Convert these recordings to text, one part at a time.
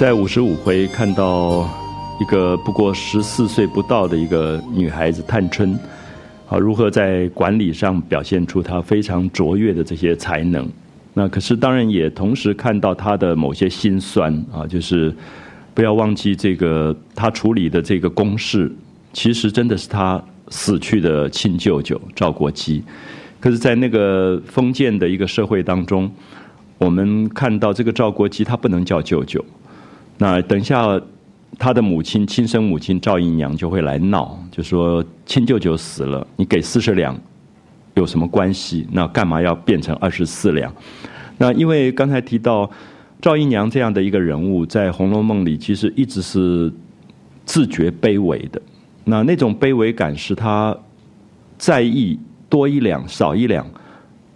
在五十五回看到一个不过十四岁不到的一个女孩子探春，啊，如何在管理上表现出她非常卓越的这些才能。那可是当然也同时看到她的某些心酸啊，就是不要忘记这个她处理的这个公事，其实真的是她死去的亲舅舅赵国基。可是，在那个封建的一个社会当中，我们看到这个赵国基他不能叫舅舅。那等一下，他的母亲亲生母亲赵姨娘就会来闹，就说亲舅舅死了，你给四十两有什么关系？那干嘛要变成二十四两？那因为刚才提到赵姨娘这样的一个人物，在《红楼梦》里其实一直是自觉卑微的。那那种卑微感是他在意。多一两少一两，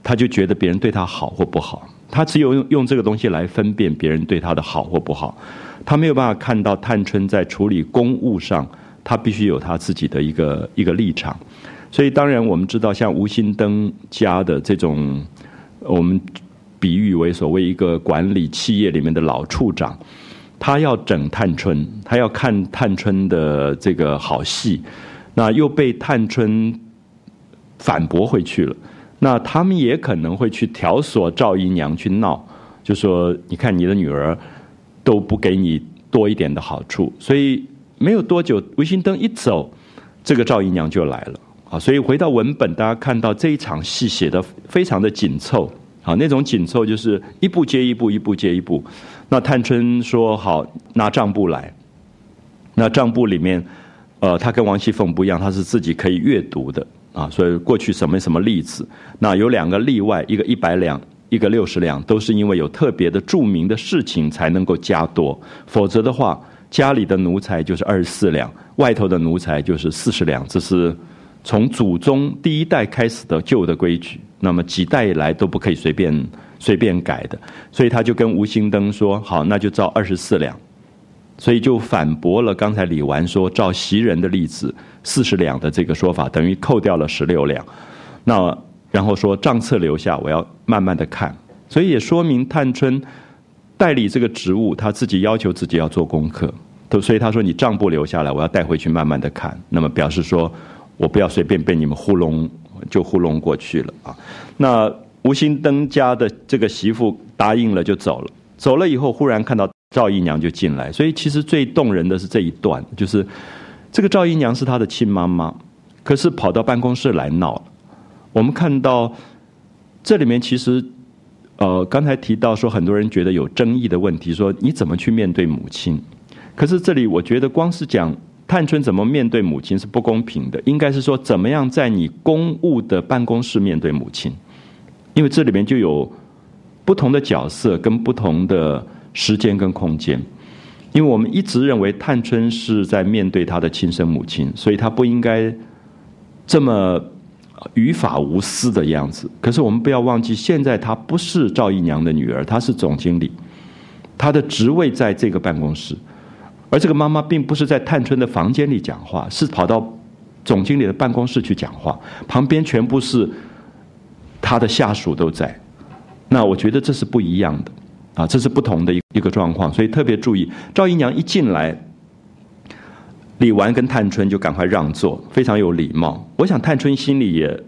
他就觉得别人对他好或不好。他只有用用这个东西来分辨别人对他的好或不好。他没有办法看到探春在处理公务上，他必须有他自己的一个一个立场。所以当然我们知道，像吴心登家的这种，我们比喻为所谓一个管理企业里面的老处长，他要整探春，他要看探春的这个好戏，那又被探春。反驳回去了，那他们也可能会去挑唆赵姨娘去闹，就说你看你的女儿都不给你多一点的好处，所以没有多久，维新灯一走，这个赵姨娘就来了啊。所以回到文本，大家看到这一场戏写的非常的紧凑啊，那种紧凑就是一步接一步，一步接一步。那探春说好拿账簿来，那账簿里面，呃，他跟王熙凤不一样，他是自己可以阅读的。啊，所以过去什么什么例子，那有两个例外，一个一百两，一个六十两，都是因为有特别的著名的事情才能够加多，否则的话，家里的奴才就是二十四两，外头的奴才就是四十两，这是从祖宗第一代开始的旧的规矩，那么几代以来都不可以随便随便改的，所以他就跟吴兴登说，好，那就照二十四两。所以就反驳了刚才李纨说照袭人的例子四十两的这个说法，等于扣掉了十六两。那然后说账册留下，我要慢慢的看。所以也说明探春代理这个职务，他自己要求自己要做功课。都所以他说你账簿留下来，我要带回去慢慢的看。那么表示说我不要随便被你们糊弄就糊弄过去了啊。那吴心登家的这个媳妇答应了就走了，走了以后忽然看到。赵姨娘就进来，所以其实最动人的是这一段，就是这个赵姨娘是她的亲妈妈，可是跑到办公室来闹。我们看到这里面其实，呃，刚才提到说很多人觉得有争议的问题，说你怎么去面对母亲？可是这里我觉得光是讲探春怎么面对母亲是不公平的，应该是说怎么样在你公务的办公室面对母亲，因为这里面就有不同的角色跟不同的。时间跟空间，因为我们一直认为探春是在面对她的亲生母亲，所以她不应该这么于法无私的样子。可是我们不要忘记，现在她不是赵姨娘的女儿，她是总经理，她的职位在这个办公室，而这个妈妈并不是在探春的房间里讲话，是跑到总经理的办公室去讲话，旁边全部是她的下属都在。那我觉得这是不一样的。啊，这是不同的一一个状况，所以特别注意。赵姨娘一进来，李纨跟探春就赶快让座，非常有礼貌。我想探春心里也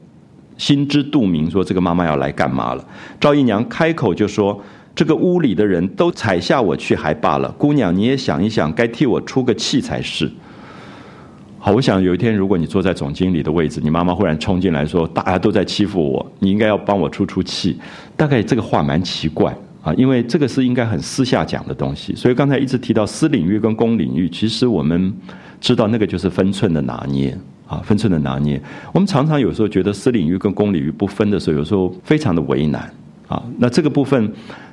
心知肚明，说这个妈妈要来干嘛了。赵姨娘开口就说：“这个屋里的人都踩下我去还罢了，姑娘你也想一想，该替我出个气才是。”好，我想有一天如果你坐在总经理的位置，你妈妈忽然冲进来说：“大家都在欺负我，你应该要帮我出出气。”大概这个话蛮奇怪。啊，因为这个是应该很私下讲的东西，所以刚才一直提到私领域跟公领域，其实我们知道那个就是分寸的拿捏啊，分寸的拿捏。我们常常有时候觉得私领域跟公领域不分的时候，有时候非常的为难啊。那这个部分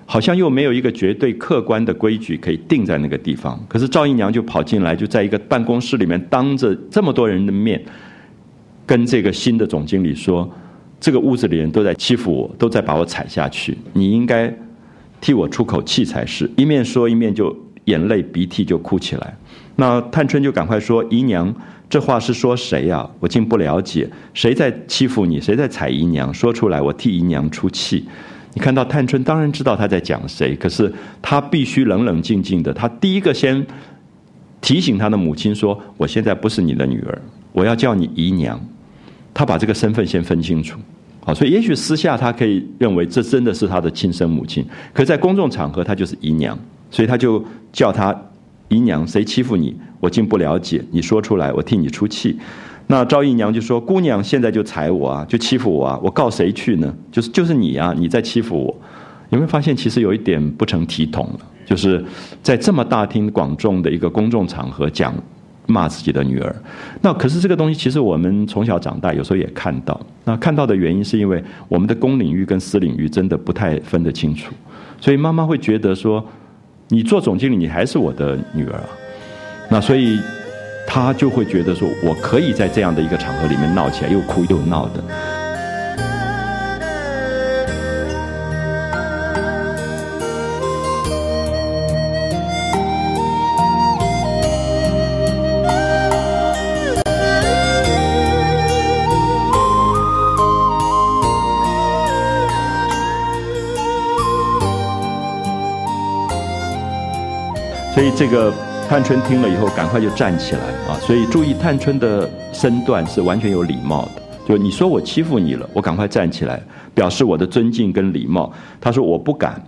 好像又没有一个绝对客观的规矩可以定在那个地方。可是赵姨娘就跑进来，就在一个办公室里面，当着这么多人的面，跟这个新的总经理说：“这个屋子里人都在欺负我，都在把我踩下去，你应该。”替我出口气才是，一面说一面就眼泪鼻涕就哭起来。那探春就赶快说：“姨娘，这话是说谁呀？我竟不了解，谁在欺负你？谁在踩姨娘？说出来，我替姨娘出气。”你看到探春当然知道他在讲谁，可是他必须冷冷静静的。他第一个先提醒他的母亲说：“我现在不是你的女儿，我要叫你姨娘。”他把这个身份先分清楚。好，所以也许私下他可以认为这真的是他的亲生母亲，可在公众场合他就是姨娘，所以他就叫他姨娘。谁欺负你，我竟不了解。你说出来，我替你出气。那赵姨娘就说：“姑娘现在就踩我啊，就欺负我啊，我告谁去呢？就是就是你啊，你在欺负我。有没有发现其实有一点不成体统了？就是在这么大庭广众的一个公众场合讲骂自己的女儿。那可是这个东西，其实我们从小长大，有时候也看到。那看到的原因是因为我们的公领域跟私领域真的不太分得清楚，所以妈妈会觉得说，你做总经理，你还是我的女儿啊。那所以。他就会觉得说，我可以在这样的一个场合里面闹起来，又哭又闹的。这个。探春听了以后，赶快就站起来啊！所以注意，探春的身段是完全有礼貌的。就你说我欺负你了，我赶快站起来，表示我的尊敬跟礼貌。他说我不敢，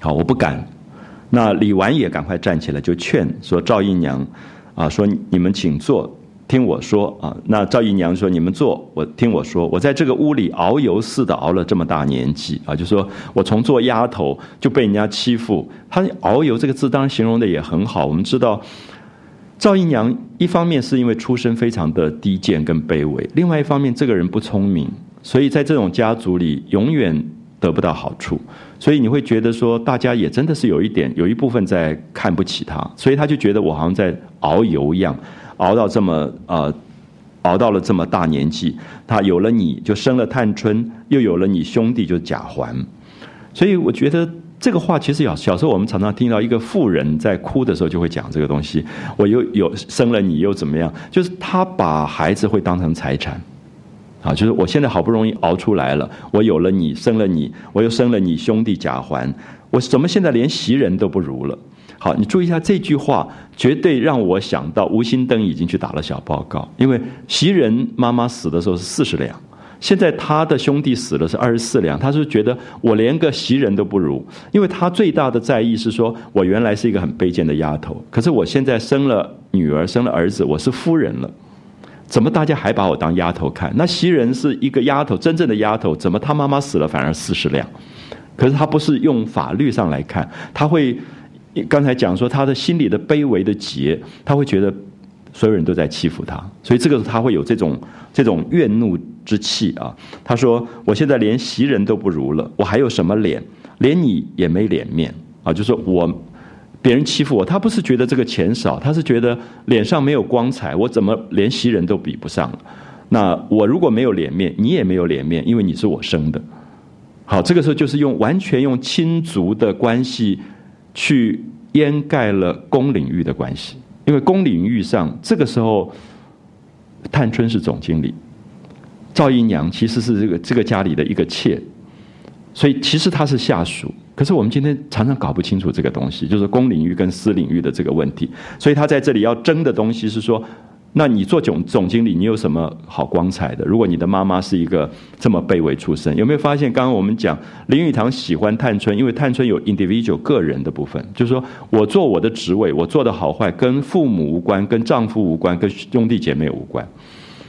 好，我不敢。那李纨也赶快站起来，就劝说赵姨娘，啊，说你们请坐。听我说啊，那赵姨娘说：“你们坐，我听我说。我在这个屋里遨游似的熬了这么大年纪啊，就说我从做丫头就被人家欺负。她遨游这个字当然形容的也很好。我们知道，赵姨娘一方面是因为出身非常的低贱跟卑微，另外一方面这个人不聪明，所以在这种家族里永远得不到好处。所以你会觉得说，大家也真的是有一点有一部分在看不起她，所以她就觉得我好像在遨游一样。”熬到这么呃，熬到了这么大年纪，他有了你就生了探春，又有了你兄弟就贾环，所以我觉得这个话其实小小时候我们常常听到一个妇人在哭的时候就会讲这个东西。我又有生了你又怎么样？就是他把孩子会当成财产，啊，就是我现在好不容易熬出来了，我有了你，生了你，我又生了你兄弟贾环，我怎么现在连袭人都不如了？好，你注意一下这句话，绝对让我想到吴心登已经去打了小报告。因为袭人妈妈死的时候是四十两，现在他的兄弟死了是二十四两，他是觉得我连个袭人都不如，因为他最大的在意是说，我原来是一个很卑贱的丫头，可是我现在生了女儿，生了儿子，我是夫人了，怎么大家还把我当丫头看？那袭人是一个丫头，真正的丫头，怎么她妈妈死了反而四十两？可是他不是用法律上来看，他会。刚才讲说他的心里的卑微的结，他会觉得所有人都在欺负他，所以这个时候他会有这种这种怨怒之气啊。他说：“我现在连袭人都不如了，我还有什么脸？连你也没脸面啊！就说我别人欺负我，他不是觉得这个钱少，他是觉得脸上没有光彩，我怎么连袭人都比不上了？那我如果没有脸面，你也没有脸面，因为你是我生的。好，这个时候就是用完全用亲族的关系。”去掩盖了公领域的关系，因为公领域上，这个时候，探春是总经理，赵姨娘其实是这个这个家里的一个妾，所以其实她是下属。可是我们今天常常搞不清楚这个东西，就是公领域跟私领域的这个问题。所以他在这里要争的东西是说。那你做总总经理，你有什么好光彩的？如果你的妈妈是一个这么卑微出身，有没有发现？刚刚我们讲林语堂喜欢探春，因为探春有 individual 个人的部分，就是说我做我的职位，我做的好坏跟父母无关，跟丈夫无关，跟兄弟姐妹无关，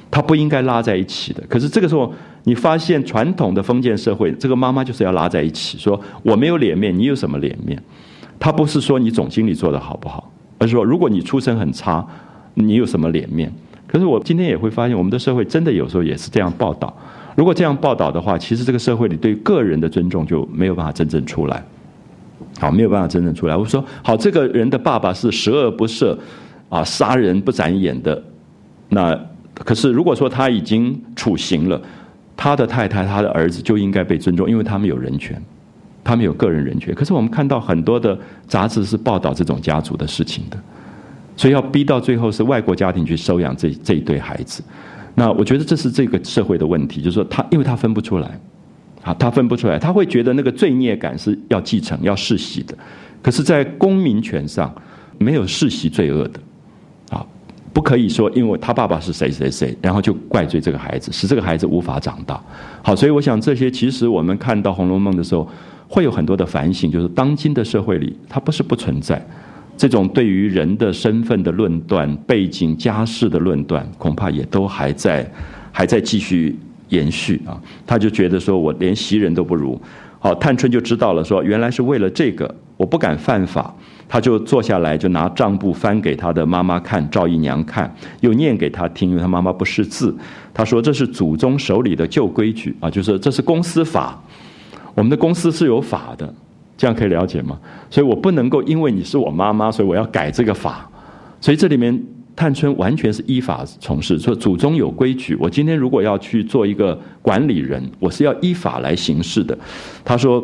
他不应该拉在一起的。可是这个时候，你发现传统的封建社会，这个妈妈就是要拉在一起，说我没有脸面，你有什么脸面？他不是说你总经理做的好不好，而是说如果你出身很差。你有什么脸面？可是我今天也会发现，我们的社会真的有时候也是这样报道。如果这样报道的话，其实这个社会里对个人的尊重就没有办法真正出来。好，没有办法真正出来。我说，好，这个人的爸爸是十恶不赦，啊，杀人不眨眼的。那可是如果说他已经处刑了，他的太太、他的儿子就应该被尊重，因为他们有人权，他们有个人人权。可是我们看到很多的杂志是报道这种家族的事情的。所以要逼到最后是外国家庭去收养这这一对孩子，那我觉得这是这个社会的问题，就是说他因为他分不出来，啊，他分不出来，他会觉得那个罪孽感是要继承、要世袭的。可是，在公民权上，没有世袭罪恶的，啊，不可以说因为他爸爸是谁谁谁，然后就怪罪这个孩子，使这个孩子无法长大。好，所以我想这些其实我们看到《红楼梦》的时候，会有很多的反省，就是当今的社会里，它不是不存在这种对于人的身份的论断、背景家世的论断，恐怕也都还在还在继续延续啊。他就觉得说我连袭人都不如。好，探春就知道了，说原来是为了这个，我不敢犯法，他就坐下来，就拿账簿翻给他的妈妈看，赵姨娘看，又念给他听，因为他妈妈不识字。他说这是祖宗手里的旧规矩啊，就是这是公司法，我们的公司是有法的，这样可以了解吗？所以我不能够因为你是我妈妈，所以我要改这个法，所以这里面。探春完全是依法从事，说祖宗有规矩，我今天如果要去做一个管理人，我是要依法来行事的。他说，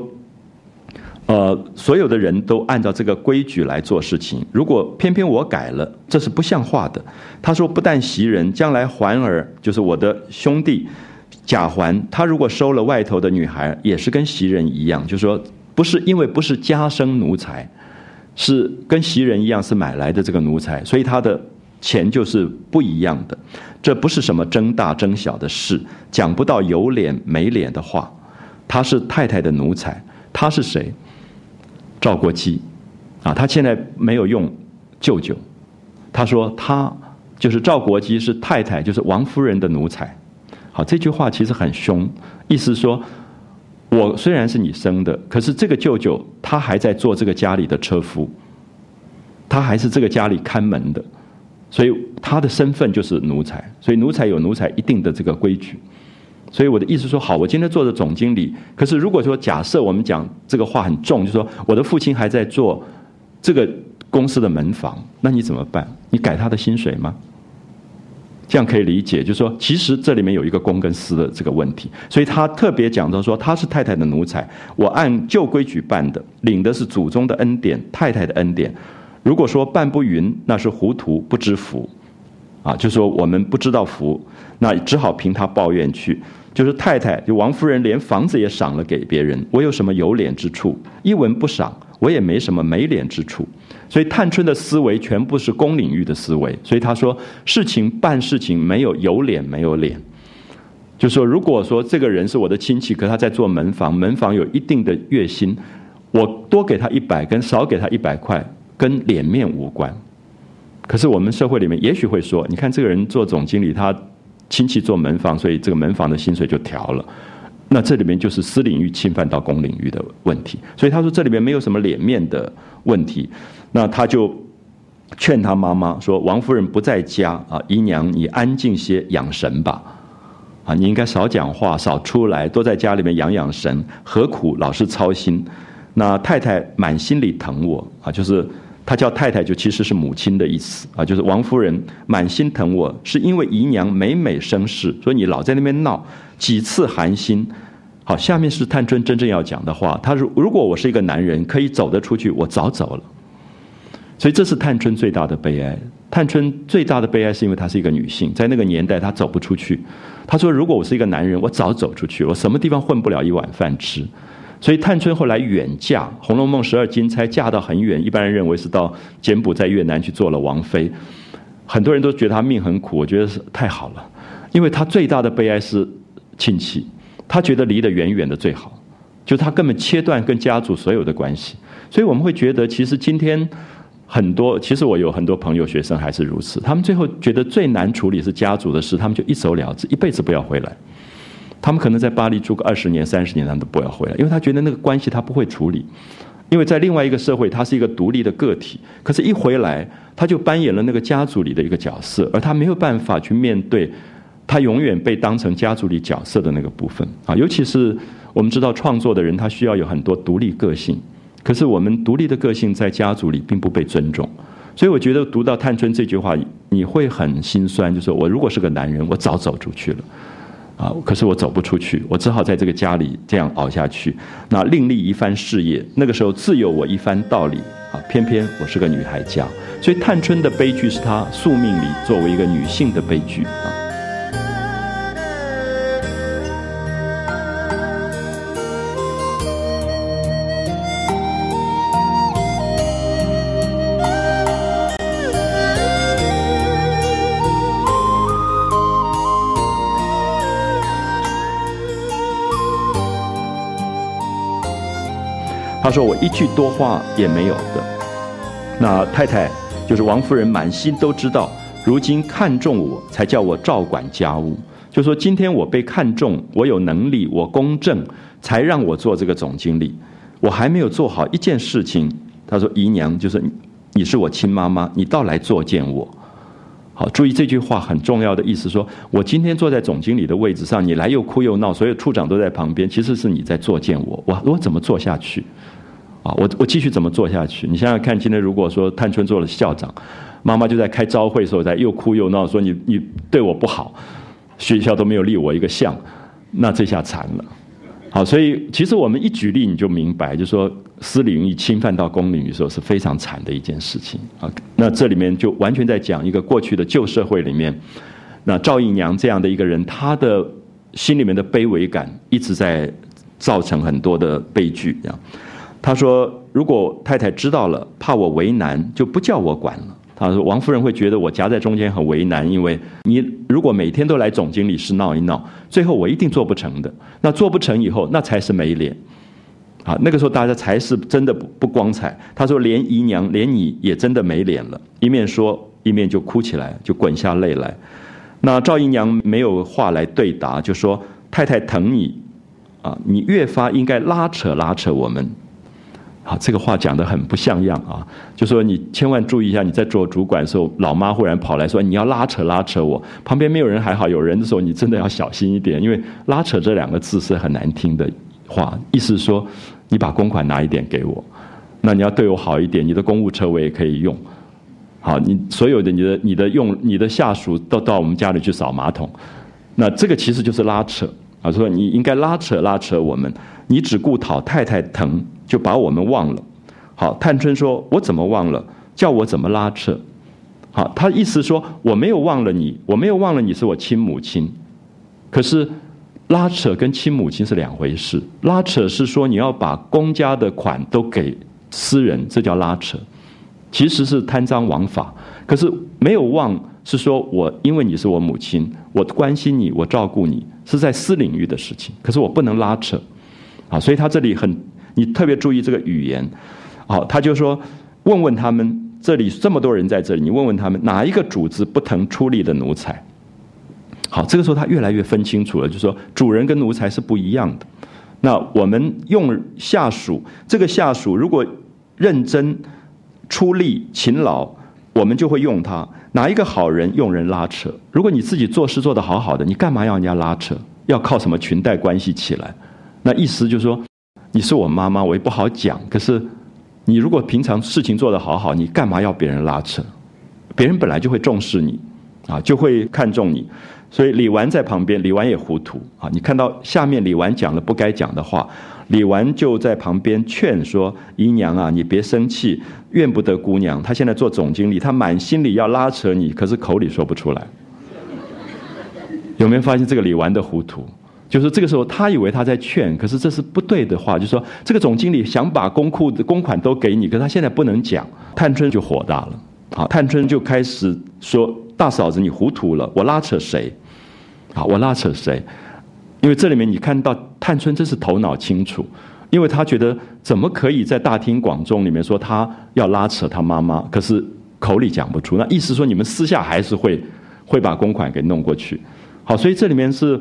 呃，所有的人都按照这个规矩来做事情，如果偏偏我改了，这是不像话的。他说，不但袭人，将来环儿就是我的兄弟贾环，他如果收了外头的女孩，也是跟袭人一样，就说不是因为不是家生奴才，是跟袭人一样是买来的这个奴才，所以他的。钱就是不一样的，这不是什么争大争小的事，讲不到有脸没脸的话。他是太太的奴才，他是谁？赵国基，啊，他现在没有用舅舅，他说他就是赵国基是太太，就是王夫人的奴才。好，这句话其实很凶，意思说，我虽然是你生的，可是这个舅舅他还在做这个家里的车夫，他还是这个家里看门的。所以他的身份就是奴才，所以奴才有奴才一定的这个规矩。所以我的意思说，好，我今天做的总经理，可是如果说假设我们讲这个话很重，就说我的父亲还在做这个公司的门房，那你怎么办？你改他的薪水吗？这样可以理解，就是说，其实这里面有一个公跟私的这个问题。所以他特别讲到说，他是太太的奴才，我按旧规矩办的，领的是祖宗的恩典，太太的恩典。如果说办不匀，那是糊涂不知福，啊，就说我们不知道福，那只好凭他抱怨去。就是太太，就王夫人连房子也赏了给别人，我有什么有脸之处？一文不赏，我也没什么没脸之处。所以探春的思维全部是公领域的思维，所以他说事情办事情没有有脸没有脸，就说如果说这个人是我的亲戚，可他在做门房，门房有一定的月薪，我多给他一百，跟少给他一百块。跟脸面无关，可是我们社会里面也许会说，你看这个人做总经理，他亲戚做门房，所以这个门房的薪水就调了。那这里面就是私领域侵犯到公领域的问题，所以他说这里面没有什么脸面的问题。那他就劝他妈妈说：“王夫人不在家啊，姨娘你安静些养神吧，啊，你应该少讲话，少出来，多在家里面养养神，何苦老是操心？那太太满心里疼我啊，就是。”他叫太太，就其实是母亲的意思啊，就是王夫人满心疼我，是因为姨娘每每生事，所以你老在那边闹，几次寒心。好，下面是探春真正要讲的话。他说：“如果我是一个男人，可以走得出去，我早走了。”所以这是探春最大的悲哀。探春最大的悲哀是因为她是一个女性，在那个年代她走不出去。她说：“如果我是一个男人，我早走出去，我什么地方混不了一碗饭吃。”所以探春后来远嫁，《红楼梦》十二金钗嫁到很远，一般人认为是到柬埔寨、越南去做了王妃。很多人都觉得她命很苦，我觉得是太好了，因为她最大的悲哀是亲戚，她觉得离得远远的最好，就她根本切断跟家族所有的关系。所以我们会觉得，其实今天很多，其实我有很多朋友、学生还是如此，他们最后觉得最难处理是家族的事，他们就一走了之，一辈子不要回来。他们可能在巴黎住个二十年、三十年，他们都不要回来，因为他觉得那个关系他不会处理，因为在另外一个社会，他是一个独立的个体，可是，一回来他就扮演了那个家族里的一个角色，而他没有办法去面对他永远被当成家族里角色的那个部分啊。尤其是我们知道创作的人，他需要有很多独立个性，可是我们独立的个性在家族里并不被尊重，所以我觉得读到探春这句话，你会很心酸，就是我如果是个男人，我早走出去了。啊！可是我走不出去，我只好在这个家里这样熬下去。那另立一番事业，那个时候自有我一番道理啊！偏偏我是个女孩家，所以探春的悲剧是她宿命里作为一个女性的悲剧啊。他说我一句多话也没有的。那太太就是王夫人，满心都知道，如今看中我才叫我照管家务。就说今天我被看中，我有能力，我公正，才让我做这个总经理。我还没有做好一件事情。他说姨娘就是你是我亲妈妈，你倒来作践我。好，注意这句话很重要的意思，说我今天坐在总经理的位置上，你来又哭又闹，所有处长都在旁边，其实是你在作践我。我我怎么做下去？啊，我我继续怎么做下去？你想想看，今天如果说探春做了校长，妈妈就在开朝会的时候在又哭又闹，说你你对我不好。学校都没有立我一个像，那这下惨了。好，所以其实我们一举例你就明白，就说私领域侵犯到公领域的时候是非常惨的一件事情啊。那这里面就完全在讲一个过去的旧社会里面，那赵姨娘这样的一个人，她的心里面的卑微感一直在造成很多的悲剧。这样，她说如果太太知道了，怕我为难，就不叫我管了。他说：“王夫人会觉得我夹在中间很为难，因为你如果每天都来总经理室闹一闹，最后我一定做不成的。那做不成以后，那才是没脸。啊，那个时候大家才是真的不不光彩。”他说：“连姨娘，连你也真的没脸了。”一面说，一面就哭起来，就滚下泪来。那赵姨娘没有话来对答，就说：“太太疼你，啊，你越发应该拉扯拉扯我们。”好，这个话讲得很不像样啊！就说你千万注意一下，你在做主管的时候，老妈忽然跑来说你要拉扯拉扯我，旁边没有人还好，有人的时候你真的要小心一点，因为拉扯这两个字是很难听的话，意思是说你把公款拿一点给我，那你要对我好一点，你的公务车我也可以用。好，你所有的你的你的用你的下属都到我们家里去扫马桶，那这个其实就是拉扯啊！说你应该拉扯拉扯我们，你只顾讨太太疼。就把我们忘了。好，探春说：“我怎么忘了？叫我怎么拉扯？”好，他意思说：“我没有忘了你，我没有忘了你是我亲母亲。可是拉扯跟亲母亲是两回事。拉扯是说你要把公家的款都给私人，这叫拉扯，其实是贪赃枉法。可是没有忘是说我因为你是我母亲，我关心你，我照顾你，是在私领域的事情。可是我不能拉扯。啊，所以他这里很。”你特别注意这个语言，好，他就说，问问他们，这里这么多人在这里，你问问他们，哪一个主子不疼出力的奴才？好，这个时候他越来越分清楚了，就说主人跟奴才是不一样的。那我们用下属，这个下属如果认真、出力、勤劳，我们就会用他。哪一个好人用人拉扯？如果你自己做事做得好好的，你干嘛要人家拉扯？要靠什么裙带关系起来？那意思就是说。你是我妈妈，我也不好讲。可是，你如果平常事情做得好好，你干嘛要别人拉扯？别人本来就会重视你，啊，就会看重你。所以李纨在旁边，李纨也糊涂啊。你看到下面李纨讲了不该讲的话，李纨就在旁边劝说姨娘啊，你别生气，怨不得姑娘。她现在做总经理，她满心里要拉扯你，可是口里说不出来。有没有发现这个李纨的糊涂？就是这个时候，他以为他在劝，可是这是不对的话。就是说，这个总经理想把公库的公款都给你，可是他现在不能讲。探春就火大了，好，探春就开始说：“大嫂子，你糊涂了，我拉扯谁？好，我拉扯谁？因为这里面你看到探春真是头脑清楚，因为他觉得怎么可以在大庭广众里面说他要拉扯他妈妈，可是口里讲不出。那意思说你们私下还是会会把公款给弄过去。好，所以这里面是。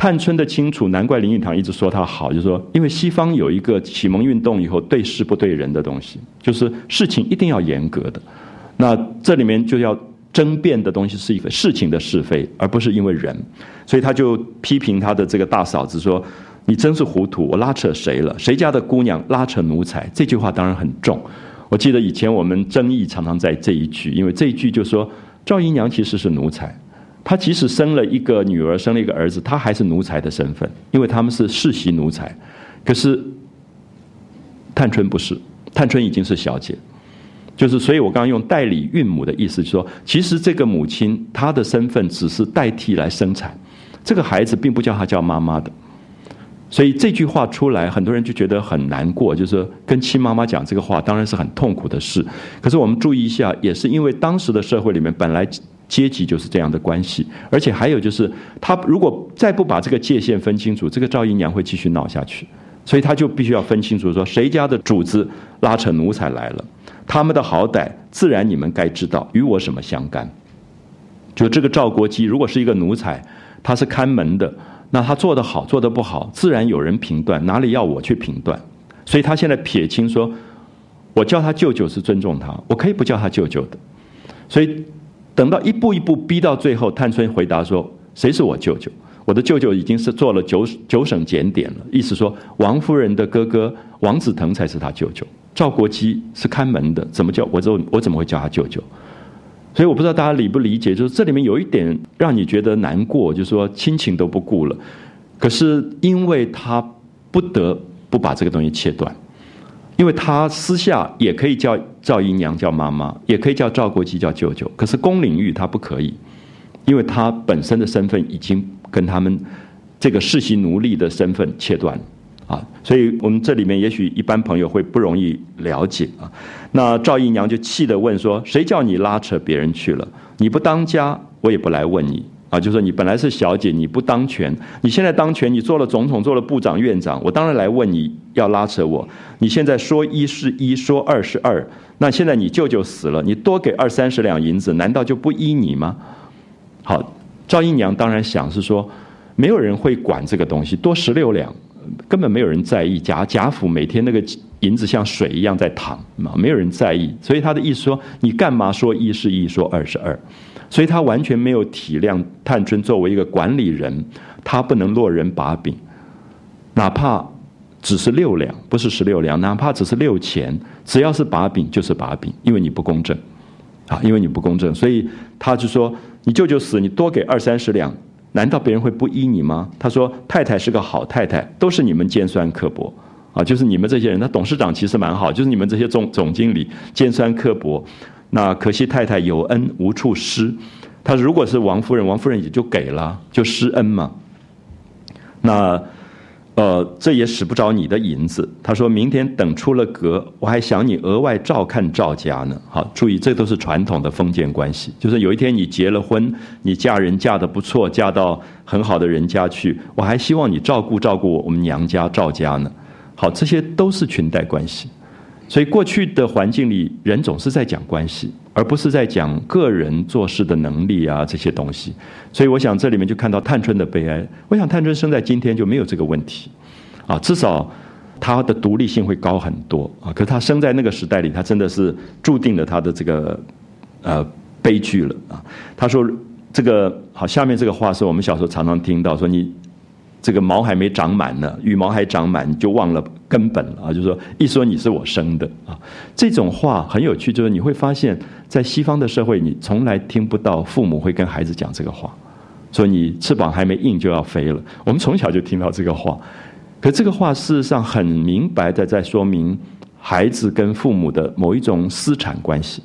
探春的清楚，难怪林语堂一直说他好，就是说，因为西方有一个启蒙运动以后对事不对人的东西，就是事情一定要严格的。那这里面就要争辩的东西是一个事情的是非，而不是因为人。所以他就批评他的这个大嫂子说：“你真是糊涂，我拉扯谁了？谁家的姑娘拉扯奴才？”这句话当然很重。我记得以前我们争议常常在这一句，因为这一句就说赵姨娘其实是奴才。他即使生了一个女儿，生了一个儿子，他还是奴才的身份，因为他们是世袭奴才。可是探春不是，探春已经是小姐，就是所以我刚刚用代理孕母的意思，就是说其实这个母亲她的身份只是代替来生产，这个孩子并不叫她叫妈妈的。所以这句话出来，很多人就觉得很难过，就是说跟亲妈妈讲这个话，当然是很痛苦的事。可是我们注意一下，也是因为当时的社会里面本来。阶级就是这样的关系，而且还有就是，他如果再不把这个界限分清楚，这个赵姨娘会继续闹下去，所以他就必须要分清楚说，谁家的主子拉扯奴才来了，他们的好歹自然你们该知道，与我什么相干？就这个赵国基，如果是一个奴才，他是看门的，那他做得好，做得不好，自然有人评断，哪里要我去评断？所以他现在撇清说，我叫他舅舅是尊重他，我可以不叫他舅舅的。所以等到一步一步逼到最后，探春回答说：“谁是我舅舅？”我的舅舅已经是做了九九省检点了，意思说王夫人的哥哥王子腾才是他舅舅，赵国基是看门的，怎么叫我怎我怎么会叫他舅舅？所以我不知道大家理不理解，就是这里面有一点让你觉得难过，就是说亲情都不顾了，可是因为他不得不把这个东西切断，因为他私下也可以叫赵姨娘叫妈妈，也可以叫赵国基叫舅舅，可是公领域他不可以，因为他本身的身份已经。跟他们这个世袭奴隶的身份切断，啊，所以我们这里面也许一般朋友会不容易了解啊。那赵姨娘就气的问说：“谁叫你拉扯别人去了？你不当家，我也不来问你啊。就说你本来是小姐，你不当权，你现在当权，你做了总统，做了部长、院长，我当然来问你要拉扯我。你现在说一是一，说二是二，那现在你舅舅死了，你多给二三十两银子，难道就不依你吗？好。”赵姨娘当然想是说，没有人会管这个东西，多十六两，根本没有人在意。贾贾府每天那个银子像水一样在淌，没有人在意。所以他的意思说，你干嘛说一是一，说二是二？所以他完全没有体谅探春作为一个管理人，他不能落人把柄，哪怕只是六两，不是十六两，哪怕只是六钱，只要是把柄就是把柄，因为你不公正，啊，因为你不公正，所以他就说。你舅舅死，你多给二三十两，难道别人会不依你吗？他说：“太太是个好太太，都是你们尖酸刻薄啊，就是你们这些人。那董事长其实蛮好，就是你们这些总总经理尖酸刻薄。那可惜太太有恩无处施。他如果是王夫人，王夫人也就给了，就施恩嘛。那。”呃，这也使不着你的银子。他说明天等出了阁，我还想你额外照看赵家呢。好，注意，这都是传统的封建关系。就是有一天你结了婚，你嫁人嫁的不错，嫁到很好的人家去，我还希望你照顾照顾我们娘家赵家呢。好，这些都是裙带关系。所以过去的环境里，人总是在讲关系，而不是在讲个人做事的能力啊这些东西。所以我想这里面就看到探春的悲哀。我想探春生在今天就没有这个问题，啊，至少她的独立性会高很多啊。可是她生在那个时代里，她真的是注定了她的这个呃悲剧了啊。他说这个好，下面这个话是我们小时候常常听到说你。这个毛还没长满呢，羽毛还长满，你就忘了根本了啊！就说，一说你是我生的啊，这种话很有趣，就是你会发现在西方的社会，你从来听不到父母会跟孩子讲这个话，说你翅膀还没硬就要飞了。我们从小就听到这个话，可这个话事实上很明白的在说明孩子跟父母的某一种私产关系。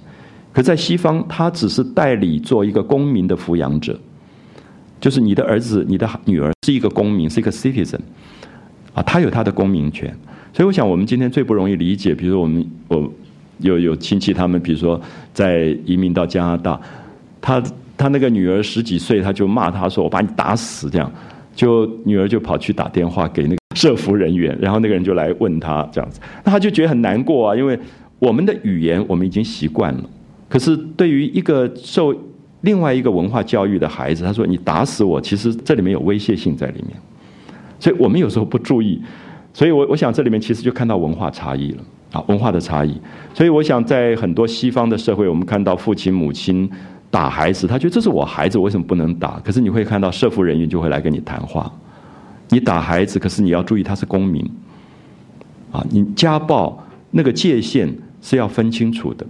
可在西方，他只是代理做一个公民的抚养者。就是你的儿子、你的女儿是一个公民，是一个 citizen，啊，他有他的公民权。所以我想，我们今天最不容易理解，比如说我们我有有亲戚，他们比如说在移民到加拿大，他他那个女儿十几岁，他就骂他说：“我把你打死！”这样，就女儿就跑去打电话给那个社服人员，然后那个人就来问他这样子，那他就觉得很难过啊，因为我们的语言我们已经习惯了，可是对于一个受另外一个文化教育的孩子，他说：“你打死我，其实这里面有威胁性在里面。”所以我们有时候不注意，所以我我想这里面其实就看到文化差异了啊，文化的差异。所以我想在很多西方的社会，我们看到父亲母亲打孩子，他觉得这是我孩子，为什么不能打？可是你会看到社服人员就会来跟你谈话，你打孩子，可是你要注意他是公民啊，你家暴那个界限是要分清楚的。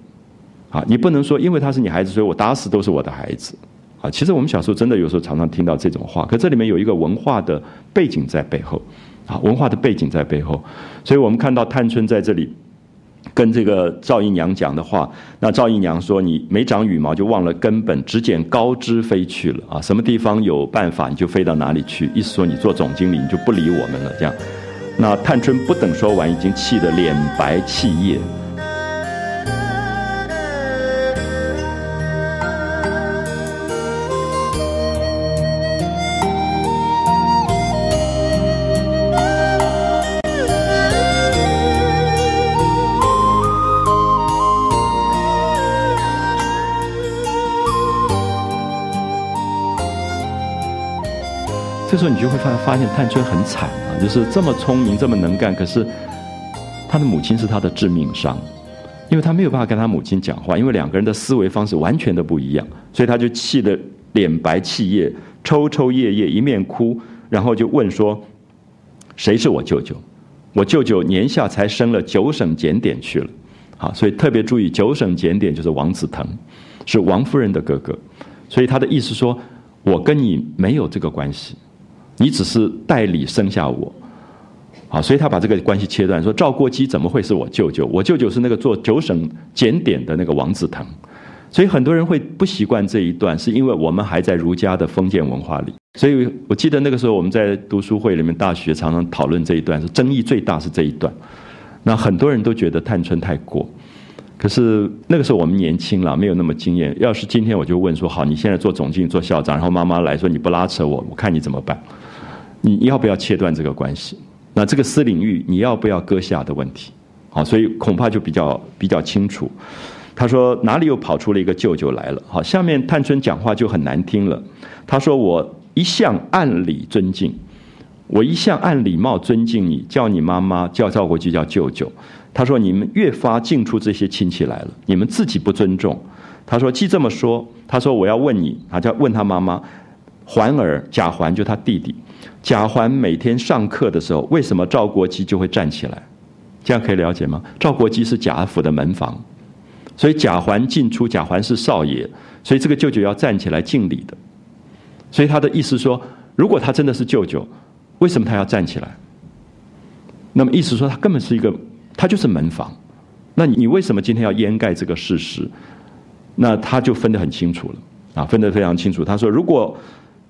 啊，你不能说因为他是你孩子，所以我打死都是我的孩子。啊，其实我们小时候真的有时候常常听到这种话，可这里面有一个文化的背景在背后，啊，文化的背景在背后。所以我们看到探春在这里跟这个赵姨娘讲的话，那赵姨娘说：“你没长羽毛就忘了根本，只捡高枝飞去了。啊，什么地方有办法你就飞到哪里去。意思说你做总经理你就不理我们了。这样，那探春不等说完，已经气得脸白气叶。这时候你就会发发现探春很惨啊，就是这么聪明，这么能干，可是他的母亲是他的致命伤，因为他没有办法跟他母亲讲话，因为两个人的思维方式完全的不一样，所以他就气得脸白气叶，抽抽噎噎，一面哭，然后就问说：“谁是我舅舅？我舅舅年下才升了九省检点去了。”好，所以特别注意，九省检点就是王子腾，是王夫人的哥哥，所以他的意思说：“我跟你没有这个关系。”你只是代理生下我，好，所以他把这个关系切断，说赵国基怎么会是我舅舅？我舅舅是那个做九省检点的那个王子腾，所以很多人会不习惯这一段，是因为我们还在儒家的封建文化里。所以我记得那个时候我们在读书会里面，大学常常讨论这一段，是争议最大是这一段。那很多人都觉得探春太过。可是那个时候我们年轻了，没有那么经验。要是今天我就问说：好，你现在做总经理、做校长，然后妈妈来说你不拉扯我，我看你怎么办？你要不要切断这个关系？那这个私领域你要不要割下的问题？好，所以恐怕就比较比较清楚。他说哪里又跑出了一个舅舅来了？好，下面探春讲话就很难听了。他说我一向按理尊敬，我一向按礼貌尊敬你，叫你妈妈，叫赵国基叫舅舅。他说：“你们越发进出这些亲戚来了，你们自己不尊重。”他说：“既这么说，他说我要问你，他就问他妈妈，环儿贾环就他弟弟，贾环每天上课的时候，为什么赵国基就会站起来？这样可以了解吗？赵国基是贾府的门房，所以贾环进出，贾环是少爷，所以这个舅舅要站起来敬礼的。所以他的意思说，如果他真的是舅舅，为什么他要站起来？那么意思说，他根本是一个。”他就是门房，那你为什么今天要掩盖这个事实？那他就分得很清楚了啊，分得非常清楚。他说：“如果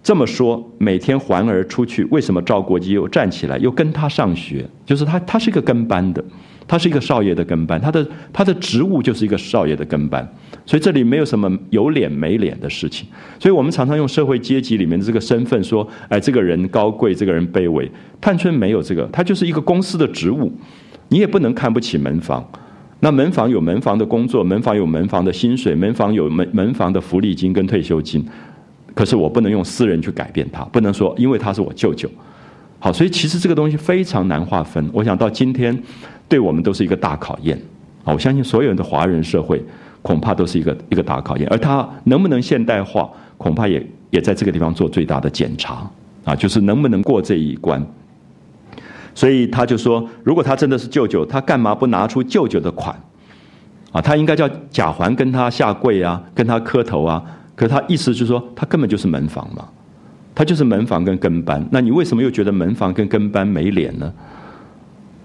这么说，每天环儿出去，为什么赵国基又站起来，又跟他上学？就是他，他是一个跟班的，他是一个少爷的跟班，他的他的职务就是一个少爷的跟班，所以这里没有什么有脸没脸的事情。所以我们常常用社会阶级里面的这个身份说，哎，这个人高贵，这个人卑微。探春没有这个，他就是一个公司的职务。”你也不能看不起门房，那门房有门房的工作，门房有门房的薪水，门房有门门房的福利金跟退休金。可是我不能用私人去改变他，不能说因为他是我舅舅。好，所以其实这个东西非常难划分。我想到今天，对我们都是一个大考验。啊，我相信所有的华人社会恐怕都是一个一个大考验，而他能不能现代化，恐怕也也在这个地方做最大的检查。啊，就是能不能过这一关。所以他就说，如果他真的是舅舅，他干嘛不拿出舅舅的款？啊，他应该叫贾环跟他下跪啊，跟他磕头啊。可他意思就是说，他根本就是门房嘛，他就是门房跟跟班。那你为什么又觉得门房跟跟班没脸呢？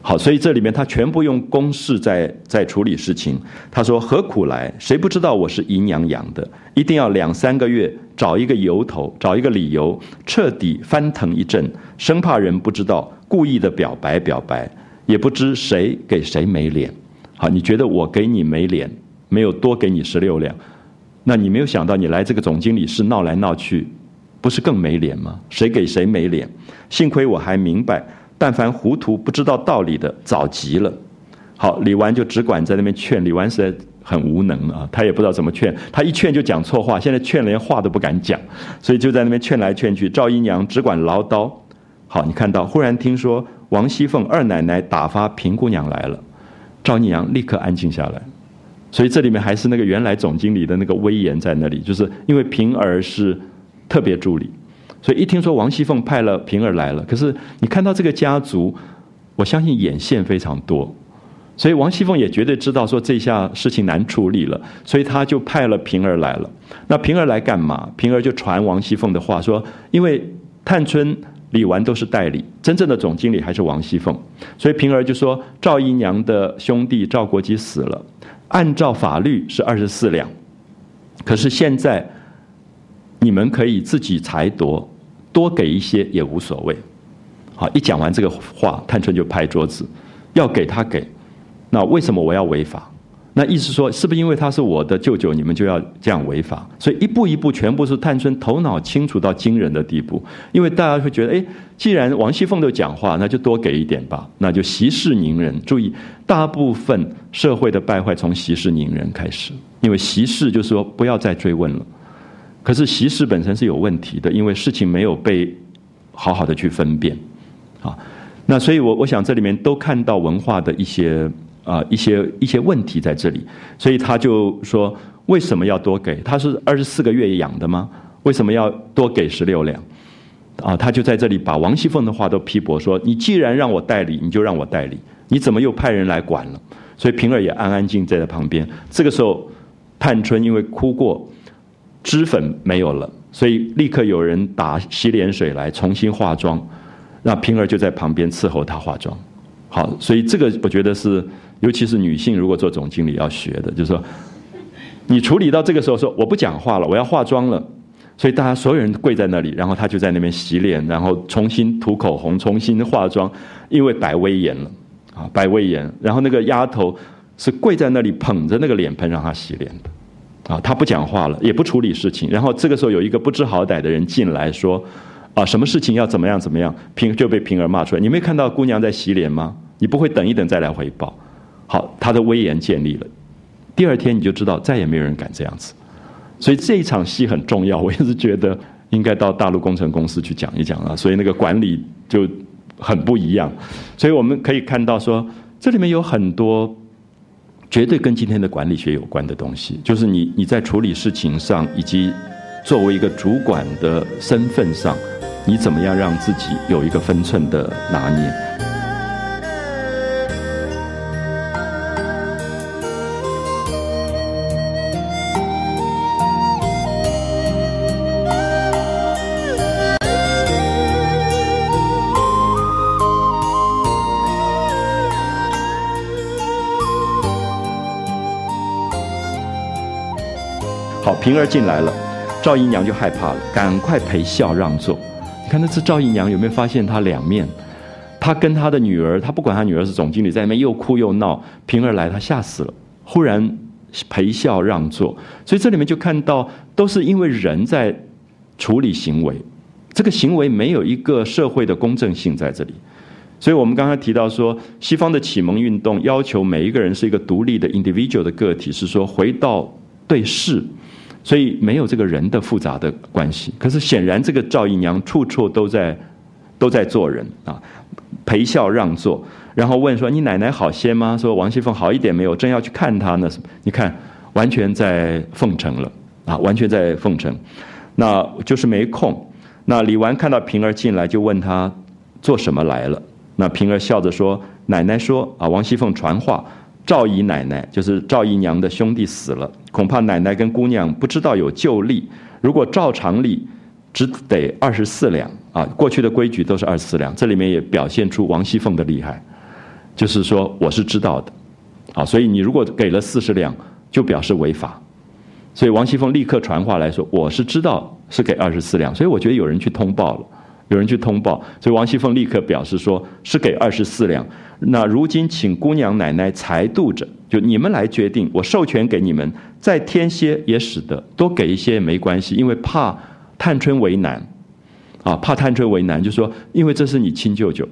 好，所以这里面他全部用公式在在处理事情。他说：“何苦来？谁不知道我是姨娘养的？一定要两三个月找一个由头，找一个理由，彻底翻腾一阵，生怕人不知道，故意的表白表白，也不知谁给谁没脸。好，你觉得我给你没脸，没有多给你十六两，那你没有想到你来这个总经理室闹来闹去，不是更没脸吗？谁给谁没脸？幸亏我还明白。”但凡糊涂不知道道理的，早急了。好，李纨就只管在那边劝。李纨实在很无能啊，他也不知道怎么劝。他一劝就讲错话，现在劝连话都不敢讲，所以就在那边劝来劝去。赵姨娘只管唠叨。好，你看到忽然听说王熙凤二奶奶打发平姑娘来了，赵姨娘立刻安静下来。所以这里面还是那个原来总经理的那个威严在那里，就是因为平儿是特别助理。所以一听说王熙凤派了平儿来了，可是你看到这个家族，我相信眼线非常多，所以王熙凤也绝对知道说这下事情难处理了，所以他就派了平儿来了。那平儿来干嘛？平儿就传王熙凤的话说，因为探春、李纨都是代理，真正的总经理还是王熙凤，所以平儿就说赵姨娘的兄弟赵国基死了，按照法律是二十四两，可是现在。你们可以自己裁夺，多给一些也无所谓。好，一讲完这个话，探春就拍桌子，要给他给。那为什么我要违法？那意思说，是不是因为他是我的舅舅，你们就要这样违法？所以一步一步，全部是探春头脑清楚到惊人的地步。因为大家会觉得，哎，既然王熙凤都讲话，那就多给一点吧。那就息事宁人。注意，大部分社会的败坏从息事宁人开始，因为息事就是说不要再追问了。可是息事本身是有问题的，因为事情没有被好好的去分辨，啊，那所以我我想这里面都看到文化的一些啊一些一些问题在这里，所以他就说为什么要多给？他是二十四个月养的吗？为什么要多给十六两？啊，他就在这里把王熙凤的话都批驳说：你既然让我代理，你就让我代理，你怎么又派人来管了？所以平儿也安安静静在旁边。这个时候，探春因为哭过，脂粉没有了。所以立刻有人打洗脸水来重新化妆，那平儿就在旁边伺候她化妆。好，所以这个我觉得是，尤其是女性如果做总经理要学的，就是说，你处理到这个时候说我不讲话了，我要化妆了，所以大家所有人跪在那里，然后她就在那边洗脸，然后重新涂口红，重新化妆，因为摆威严了啊，摆威严。然后那个丫头是跪在那里捧着那个脸盆让她洗脸的。啊，他不讲话了，也不处理事情。然后这个时候有一个不知好歹的人进来说：“啊，什么事情要怎么样怎么样？”平就被平儿骂出来。你没看到姑娘在洗脸吗？你不会等一等再来回报？好，他的威严建立了。第二天你就知道再也没有人敢这样子。所以这一场戏很重要，我也是觉得应该到大陆工程公司去讲一讲啊。所以那个管理就很不一样。所以我们可以看到说，这里面有很多。绝对跟今天的管理学有关的东西，就是你你在处理事情上，以及作为一个主管的身份上，你怎么样让自己有一个分寸的拿捏。平儿进来了，赵姨娘就害怕了，赶快陪笑让座。你看那次赵姨娘有没有发现她两面？她跟她的女儿，她不管她女儿是总经理，在那边又哭又闹。平儿来，她吓死了，忽然陪笑让座。所以这里面就看到，都是因为人在处理行为，这个行为没有一个社会的公正性在这里。所以我们刚才提到说，西方的启蒙运动要求每一个人是一个独立的 individual 的个体，是说回到对事。所以没有这个人的复杂的关系，可是显然这个赵姨娘处处都在都在做人啊，陪笑让座，然后问说：“你奶奶好些吗？”说王熙凤好一点没有，正要去看她呢。你看，完全在奉承了啊，完全在奉承，那就是没空。那李纨看到平儿进来，就问她做什么来了。那平儿笑着说：“奶奶说啊，王熙凤传话。”赵姨奶奶就是赵姨娘的兄弟死了，恐怕奶奶跟姑娘不知道有旧例。如果照常例，只得二十四两啊。过去的规矩都是二十四两，这里面也表现出王熙凤的厉害，就是说我是知道的，啊，所以你如果给了四十两，就表示违法。所以王熙凤立刻传话来说，我是知道是给二十四两，所以我觉得有人去通报了。有人去通报，所以王熙凤立刻表示说是给二十四两。那如今请姑娘奶奶裁度着，就你们来决定。我授权给你们，再添些也使得，多给一些也没关系，因为怕探春为难，啊，怕探春为难，就说因为这是你亲舅舅，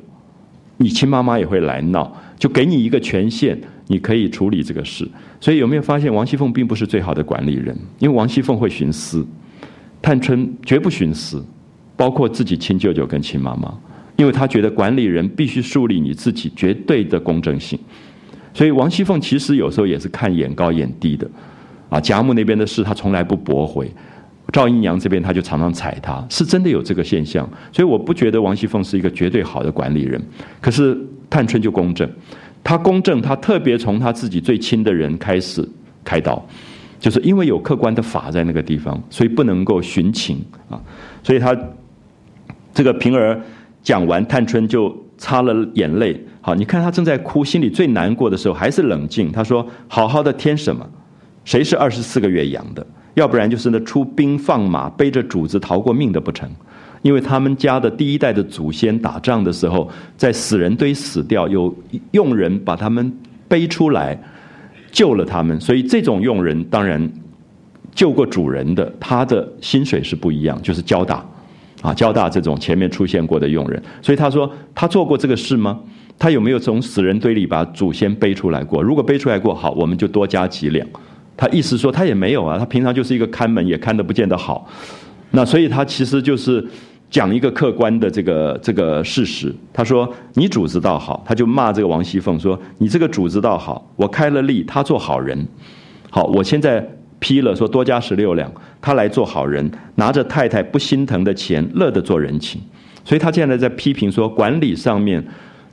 你亲妈妈也会来闹，就给你一个权限，你可以处理这个事。所以有没有发现王熙凤并不是最好的管理人？因为王熙凤会徇私，探春绝不徇私。包括自己亲舅舅跟亲妈妈，因为他觉得管理人必须树立你自己绝对的公正性，所以王熙凤其实有时候也是看眼高眼低的，啊，贾母那边的事他从来不驳回，赵姨娘这边他就常常踩他，是真的有这个现象，所以我不觉得王熙凤是一个绝对好的管理人，可是探春就公正，她公正，她特别从她自己最亲的人开始开刀，就是因为有客观的法在那个地方，所以不能够寻情。啊，所以她。这个平儿讲完，探春就擦了眼泪。好，你看她正在哭，心里最难过的时候，还是冷静。她说：“好好的添什么？谁是二十四个月养的？要不然就是那出兵放马，背着主子逃过命的不成？因为他们家的第一代的祖先打仗的时候，在死人堆死掉，有佣人把他们背出来，救了他们。所以这种佣人，当然救过主人的，他的薪水是不一样，就是交大。”啊，交大这种前面出现过的佣人，所以他说他做过这个事吗？他有没有从死人堆里把祖先背出来过？如果背出来过，好，我们就多加几两。他意思说他也没有啊，他平常就是一个看门，也看得不见得好。那所以他其实就是讲一个客观的这个这个事实。他说：“你主子倒好。”他就骂这个王熙凤说：“你这个主子倒好，我开了例，他做好人。好，我现在批了，说多加十六两，他来做好人，拿着太太不心疼的钱，乐得做人情。所以他现在在批评说，管理上面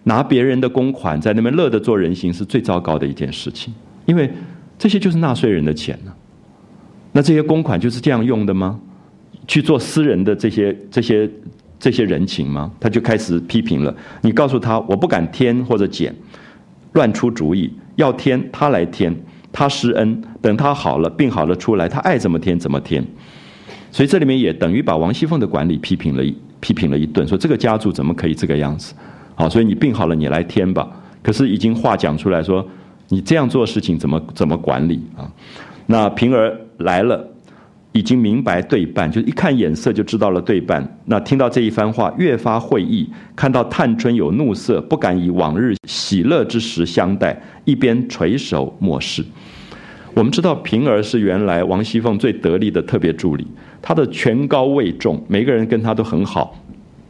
拿别人的公款在那边乐得做人情，是最糟糕的一件事情。因为这些就是纳税人的钱呢。那这些公款就是这样用的吗？”去做私人的这些这些这些人情吗？他就开始批评了。你告诉他，我不敢添或者减，乱出主意，要添他来添，他施恩，等他好了，病好了出来，他爱怎么添怎么添。所以这里面也等于把王熙凤的管理批评了一批评了一顿，说这个家族怎么可以这个样子？好，所以你病好了，你来添吧。可是已经话讲出来说，你这样做事情怎么怎么管理啊？那平儿来了。已经明白对半，就一看眼色就知道了对半。那听到这一番话，越发会意。看到探春有怒色，不敢以往日喜乐之时相待，一边垂首默视。我们知道平儿是原来王熙凤最得力的特别助理，她的权高位重，每个人跟她都很好。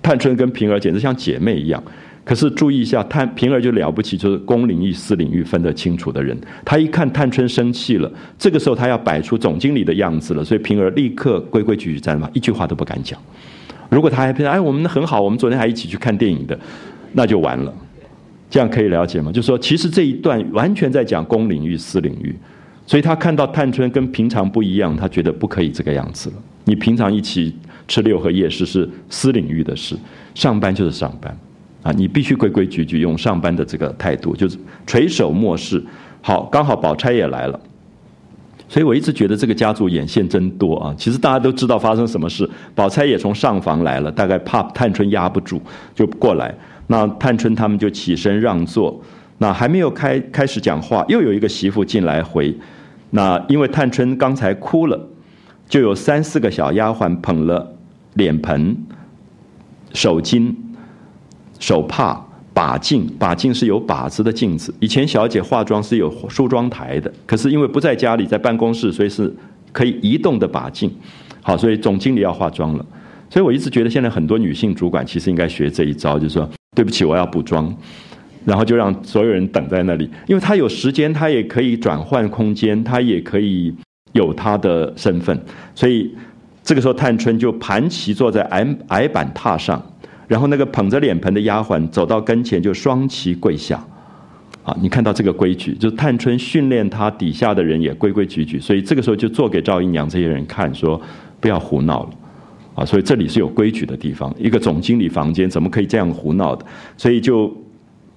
探春跟平儿简直像姐妹一样。可是注意一下，探平儿就了不起，就是公领域、私领域分得清楚的人。她一看探春生气了，这个时候她要摆出总经理的样子了，所以平儿立刻规规矩矩在那，一句话都不敢讲。如果他还说：“哎，我们很好，我们昨天还一起去看电影的，那就完了。”这样可以了解吗？就是说，其实这一段完全在讲公领域、私领域，所以他看到探春跟平常不一样，他觉得不可以这个样子了。你平常一起吃六合夜市是私领域的事，上班就是上班。啊，你必须规规矩矩，用上班的这个态度，就是垂手默视。好，刚好宝钗也来了，所以我一直觉得这个家族眼线真多啊。其实大家都知道发生什么事，宝钗也从上房来了，大概怕探春压不住，就过来。那探春他们就起身让座。那还没有开开始讲话，又有一个媳妇进来回。那因为探春刚才哭了，就有三四个小丫鬟捧了脸盆、手巾。手帕、把镜，把镜是有把子的镜子。以前小姐化妆是有梳妆台的，可是因为不在家里，在办公室，所以是可以移动的把镜。好，所以总经理要化妆了。所以我一直觉得现在很多女性主管其实应该学这一招，就是说对不起，我要补妆，然后就让所有人等在那里，因为他有时间，他也可以转换空间，他也可以有他的身份。所以这个时候，探春就盘膝坐在矮矮板榻上。然后那个捧着脸盆的丫鬟走到跟前，就双膝跪下。啊，你看到这个规矩，就探春训练他底下的人也规规矩矩，所以这个时候就做给赵姨娘这些人看，说不要胡闹了。啊，所以这里是有规矩的地方。一个总经理房间怎么可以这样胡闹的？所以就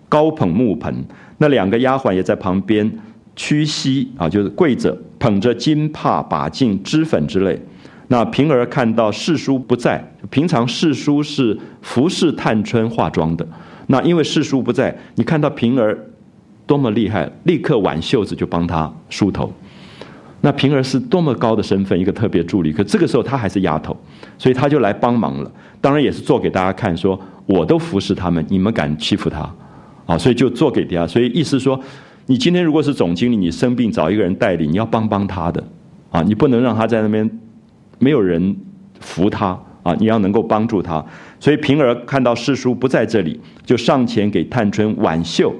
高捧木盆，那两个丫鬟也在旁边屈膝啊，就是跪着捧着金帕、把镜、脂粉之类。那平儿看到世叔不在，平常世叔是服侍探春化妆的。那因为世叔不在，你看到平儿多么厉害，立刻挽袖子就帮他梳头。那平儿是多么高的身份，一个特别助理，可这个时候她还是丫头，所以她就来帮忙了。当然也是做给大家看，说我都服侍他们，你们敢欺负他？啊，所以就做给大家。所以意思说，你今天如果是总经理，你生病找一个人代理，你要帮帮他的，啊，你不能让他在那边。没有人扶他啊！你要能够帮助他，所以平儿看到世叔不在这里，就上前给探春挽袖，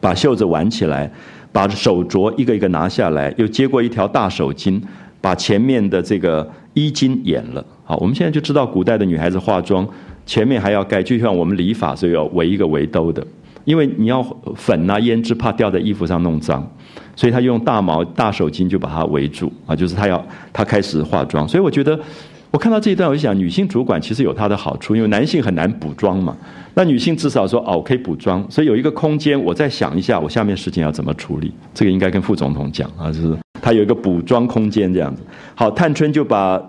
把袖子挽起来，把手镯一个一个拿下来，又接过一条大手巾，把前面的这个衣襟掩了。好，我们现在就知道古代的女孩子化妆前面还要盖，就像我们礼法是要围一个围兜的，因为你要粉啊胭脂怕掉在衣服上弄脏。所以他用大毛大手巾就把它围住啊，就是他要他开始化妆。所以我觉得，我看到这一段，我就想，女性主管其实有她的好处，因为男性很难补妆嘛。那女性至少说哦，可以补妆，所以有一个空间，我再想一下，我下面事情要怎么处理。这个应该跟副总统讲啊，就是他有一个补妆空间这样子。好，探春就把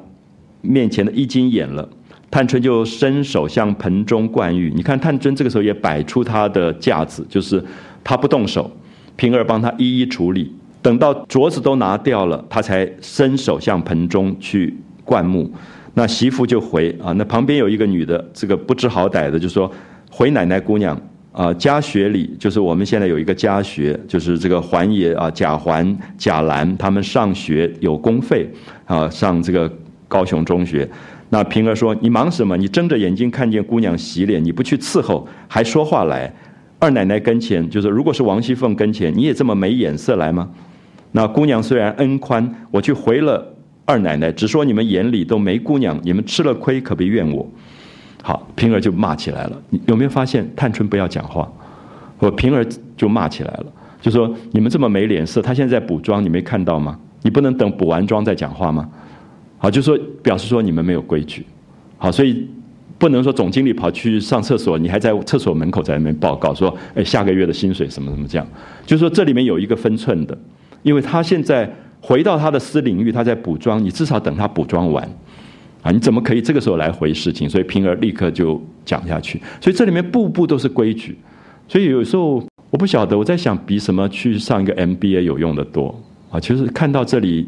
面前的衣襟掩了，探春就伸手向盆中灌玉。你看，探春这个时候也摆出她的架子，就是她不动手。平儿帮他一一处理，等到镯子都拿掉了，他才伸手向盆中去灌木。那媳妇就回啊，那旁边有一个女的，这个不知好歹的就说：“回奶奶姑娘啊，家学里就是我们现在有一个家学，就是这个环爷啊，贾环、贾兰他们上学有公费啊，上这个高雄中学。那平儿说：“你忙什么？你睁着眼睛看见姑娘洗脸，你不去伺候，还说话来。二奶奶跟前，就是如果是王熙凤跟前，你也这么没眼色来吗？那姑娘虽然恩宽，我去回了二奶奶，只说你们眼里都没姑娘，你们吃了亏，可别怨我。好，平儿就骂起来了。有没有发现，探春不要讲话，我平儿就骂起来了，就说你们这么没脸色，她现在补妆，你没看到吗？你不能等补完妆再讲话吗？”好，就说表示说你们没有规矩，好，所以不能说总经理跑去上厕所，你还在厕所门口在那边报告说，哎，下个月的薪水什么什么这样，就说这里面有一个分寸的，因为他现在回到他的私领域，他在补妆，你至少等他补妆完，啊，你怎么可以这个时候来回事情？所以平儿立刻就讲下去，所以这里面步步都是规矩，所以有时候我不晓得我在想，比什么去上一个 MBA 有用的多啊？其实看到这里。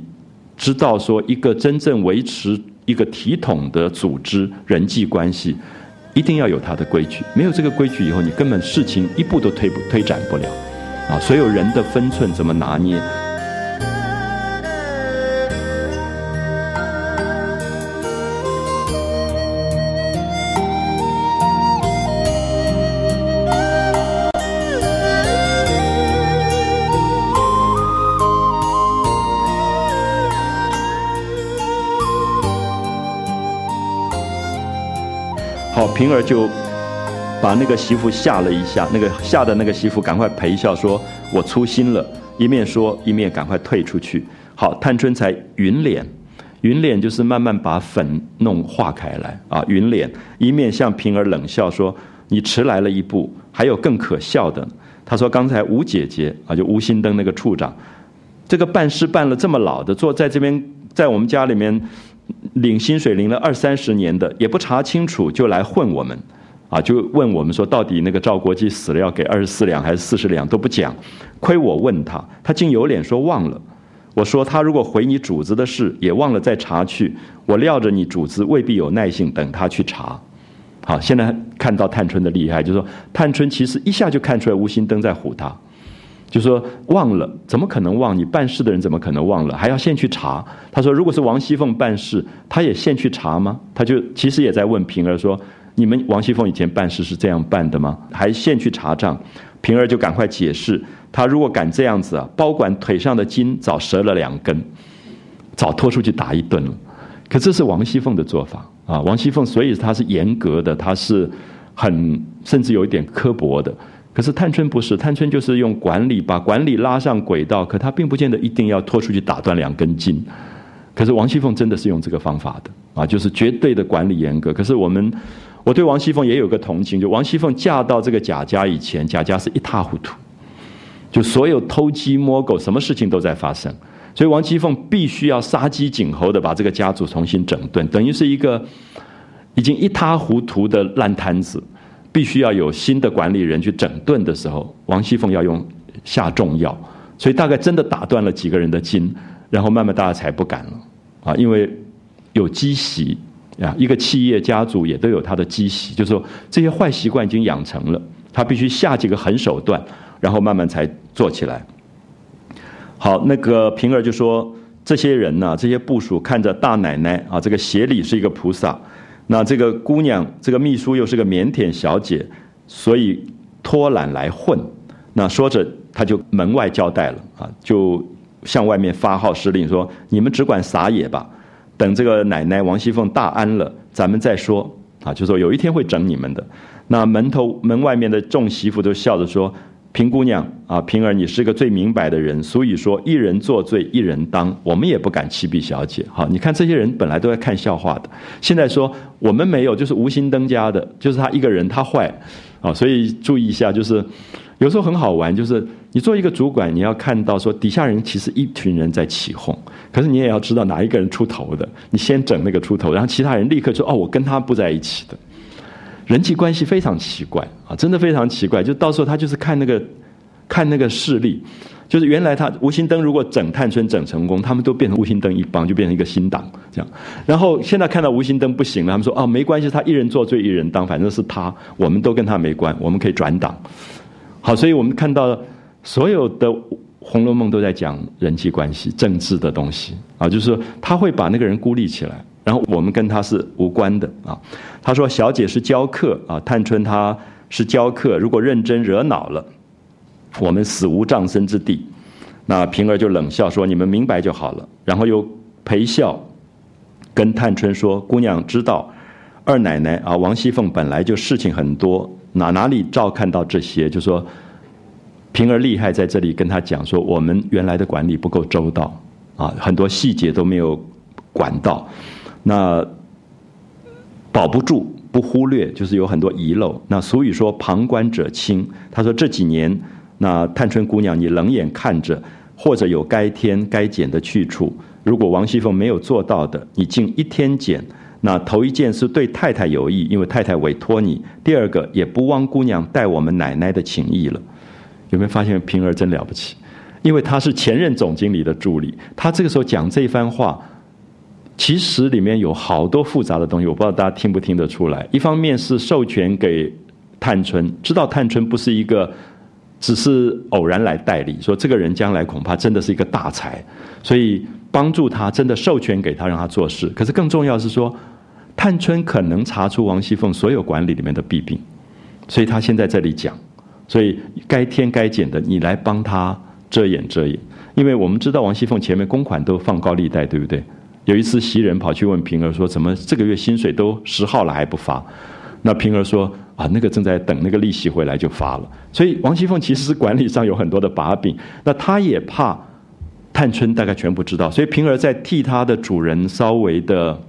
知道说一个真正维持一个体统的组织人际关系，一定要有它的规矩。没有这个规矩以后，你根本事情一步都推不推展不了。啊，所有人的分寸怎么拿捏？平儿就把那个媳妇吓了一下，那个吓的那个媳妇赶快陪笑说：“我粗心了。”一面说一面赶快退出去。好，探春才匀脸，匀脸就是慢慢把粉弄化开来啊。匀脸一面向平儿冷笑说：“你迟来了一步，还有更可笑的。”他说：“刚才吴姐姐啊，就吴新登那个处长，这个办事办了这么老的，坐在这边在我们家里面。”领薪水领了二三十年的也不查清楚就来混我们，啊，就问我们说到底那个赵国基死了要给二十四两还是四十两都不讲，亏我问他，他竟有脸说忘了。我说他如果回你主子的事也忘了再查去，我料着你主子未必有耐性等他去查。好，现在看到探春的厉害，就是说探春其实一下就看出来吴心登在唬他。就说忘了，怎么可能忘？你办事的人怎么可能忘了？还要先去查。他说，如果是王熙凤办事，他也先去查吗？他就其实也在问平儿说：“你们王熙凤以前办事是这样办的吗？还现去查账？”平儿就赶快解释：“他如果敢这样子啊，包管腿上的筋早折了两根，早拖出去打一顿了。可这是王熙凤的做法啊！王熙凤所以她是严格的，她是很甚至有一点刻薄的。”可是探春不是，探春就是用管理把管理拉上轨道，可她并不见得一定要拖出去打断两根筋。可是王熙凤真的是用这个方法的啊，就是绝对的管理严格。可是我们，我对王熙凤也有个同情，就王熙凤嫁到这个贾家以前，贾家是一塌糊涂，就所有偷鸡摸狗，什么事情都在发生。所以王熙凤必须要杀鸡儆猴的把这个家族重新整顿，等于是一个已经一塌糊涂的烂摊子。必须要有新的管理人去整顿的时候，王熙凤要用下重药，所以大概真的打断了几个人的筋，然后慢慢大家才不敢了啊，因为有积习啊，一个企业家族也都有他的积习，就是说这些坏习惯已经养成了，他必须下几个狠手段，然后慢慢才做起来。好，那个平儿就说，这些人呢，这些部属看着大奶奶啊，这个协理是一个菩萨。那这个姑娘，这个秘书又是个腼腆小姐，所以拖懒来混。那说着，他就门外交代了啊，就向外面发号施令说：“你们只管撒野吧，等这个奶奶王熙凤大安了，咱们再说。”啊，就说有一天会整你们的。那门头门外面的众媳妇都笑着说。平姑娘啊，平儿，你是个最明白的人，所以说一人作罪一人当，我们也不敢欺鄙小姐。好，你看这些人本来都在看笑话的，现在说我们没有，就是无心登家的，就是他一个人，他坏，啊，所以注意一下，就是有时候很好玩，就是你做一个主管，你要看到说底下人其实一群人在起哄，可是你也要知道哪一个人出头的，你先整那个出头，然后其他人立刻说哦，我跟他不在一起的。人际关系非常奇怪啊，真的非常奇怪。就到时候他就是看那个，看那个势力，就是原来他吴心登如果整探春整成功，他们都变成吴心登一帮，就变成一个新党这样。然后现在看到吴心登不行了，他们说哦没关系，他一人做罪一人当，反正是他，我们都跟他没关，我们可以转党。好，所以我们看到所有的《红楼梦》都在讲人际关系、政治的东西啊，就是说他会把那个人孤立起来然后我们跟他是无关的啊。他说：“小姐是教客啊，探春她是教客，如果认真惹恼了，我们死无葬身之地。”那平儿就冷笑说：“你们明白就好了。”然后又陪笑跟探春说：“姑娘知道，二奶奶啊，王熙凤本来就事情很多，哪哪里照看到这些？就说平儿厉害在这里，跟他讲说，我们原来的管理不够周到啊，很多细节都没有管到。”那保不住，不忽略，就是有很多遗漏。那俗语说“旁观者清”，他说这几年，那探春姑娘，你冷眼看着，或者有该添该减的去处。如果王熙凤没有做到的，你竟一天减。那头一件是对太太有益，因为太太委托你；第二个也不忘姑娘待我们奶奶的情谊了。有没有发现平儿真了不起？因为她是前任总经理的助理，她这个时候讲这一番话。其实里面有好多复杂的东西，我不知道大家听不听得出来。一方面是授权给探春，知道探春不是一个只是偶然来代理，说这个人将来恐怕真的是一个大才，所以帮助他，真的授权给他让他做事。可是更重要是说，探春可能查出王熙凤所有管理里面的弊病，所以他先在这里讲，所以该添该减的你来帮他遮掩遮掩，因为我们知道王熙凤前面公款都放高利贷，对不对？有一次袭人跑去问平儿说：“怎么这个月薪水都十号了还不发？”那平儿说：“啊，那个正在等那个利息回来就发了。”所以王熙凤其实是管理上有很多的把柄。那她也怕探春大概全部知道，所以平儿在替她的主人稍微的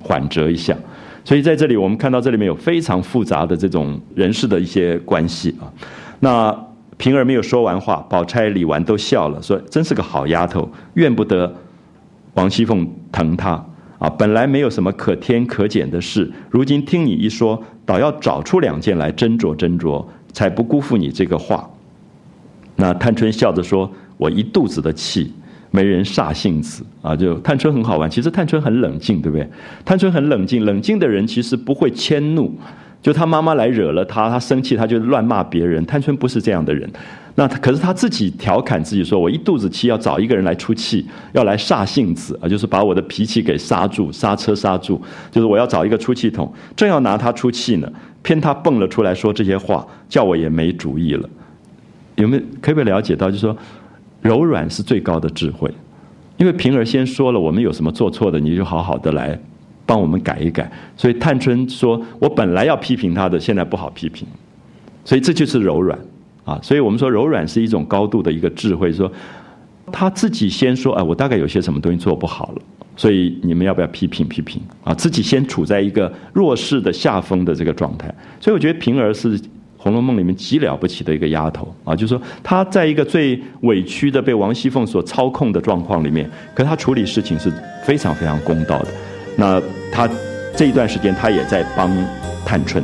缓折一下。所以在这里我们看到这里面有非常复杂的这种人事的一些关系啊。那平儿没有说完话，宝钗、李纨都笑了，说：“真是个好丫头，怨不得。”王熙凤疼他啊，本来没有什么可添可减的事，如今听你一说，倒要找出两件来斟酌斟酌，才不辜负你这个话。那探春笑着说：“我一肚子的气，没人煞性子啊。”就探春很好玩，其实探春很冷静，对不对？探春很冷静，冷静的人其实不会迁怒。就他妈妈来惹了他，他生气，他就乱骂别人。探春不是这样的人。那可是他自己调侃自己说：“我一肚子气，要找一个人来出气，要来煞性子啊，就是把我的脾气给刹住，刹车刹住。就是我要找一个出气筒，正要拿他出气呢，偏他蹦了出来说这些话，叫我也没主意了。有没有可不可以了解到？就是说，柔软是最高的智慧。因为平儿先说了，我们有什么做错的，你就好好的来帮我们改一改。所以探春说我本来要批评他的，现在不好批评。所以这就是柔软。”啊，所以我们说柔软是一种高度的一个智慧。说他自己先说，哎，我大概有些什么东西做不好了，所以你们要不要批评批评？啊，自己先处在一个弱势的下风的这个状态。所以我觉得平儿是《红楼梦》里面极了不起的一个丫头啊，就是说她在一个最委屈的被王熙凤所操控的状况里面，可她处理事情是非常非常公道的。那她这一段时间，她也在帮探春。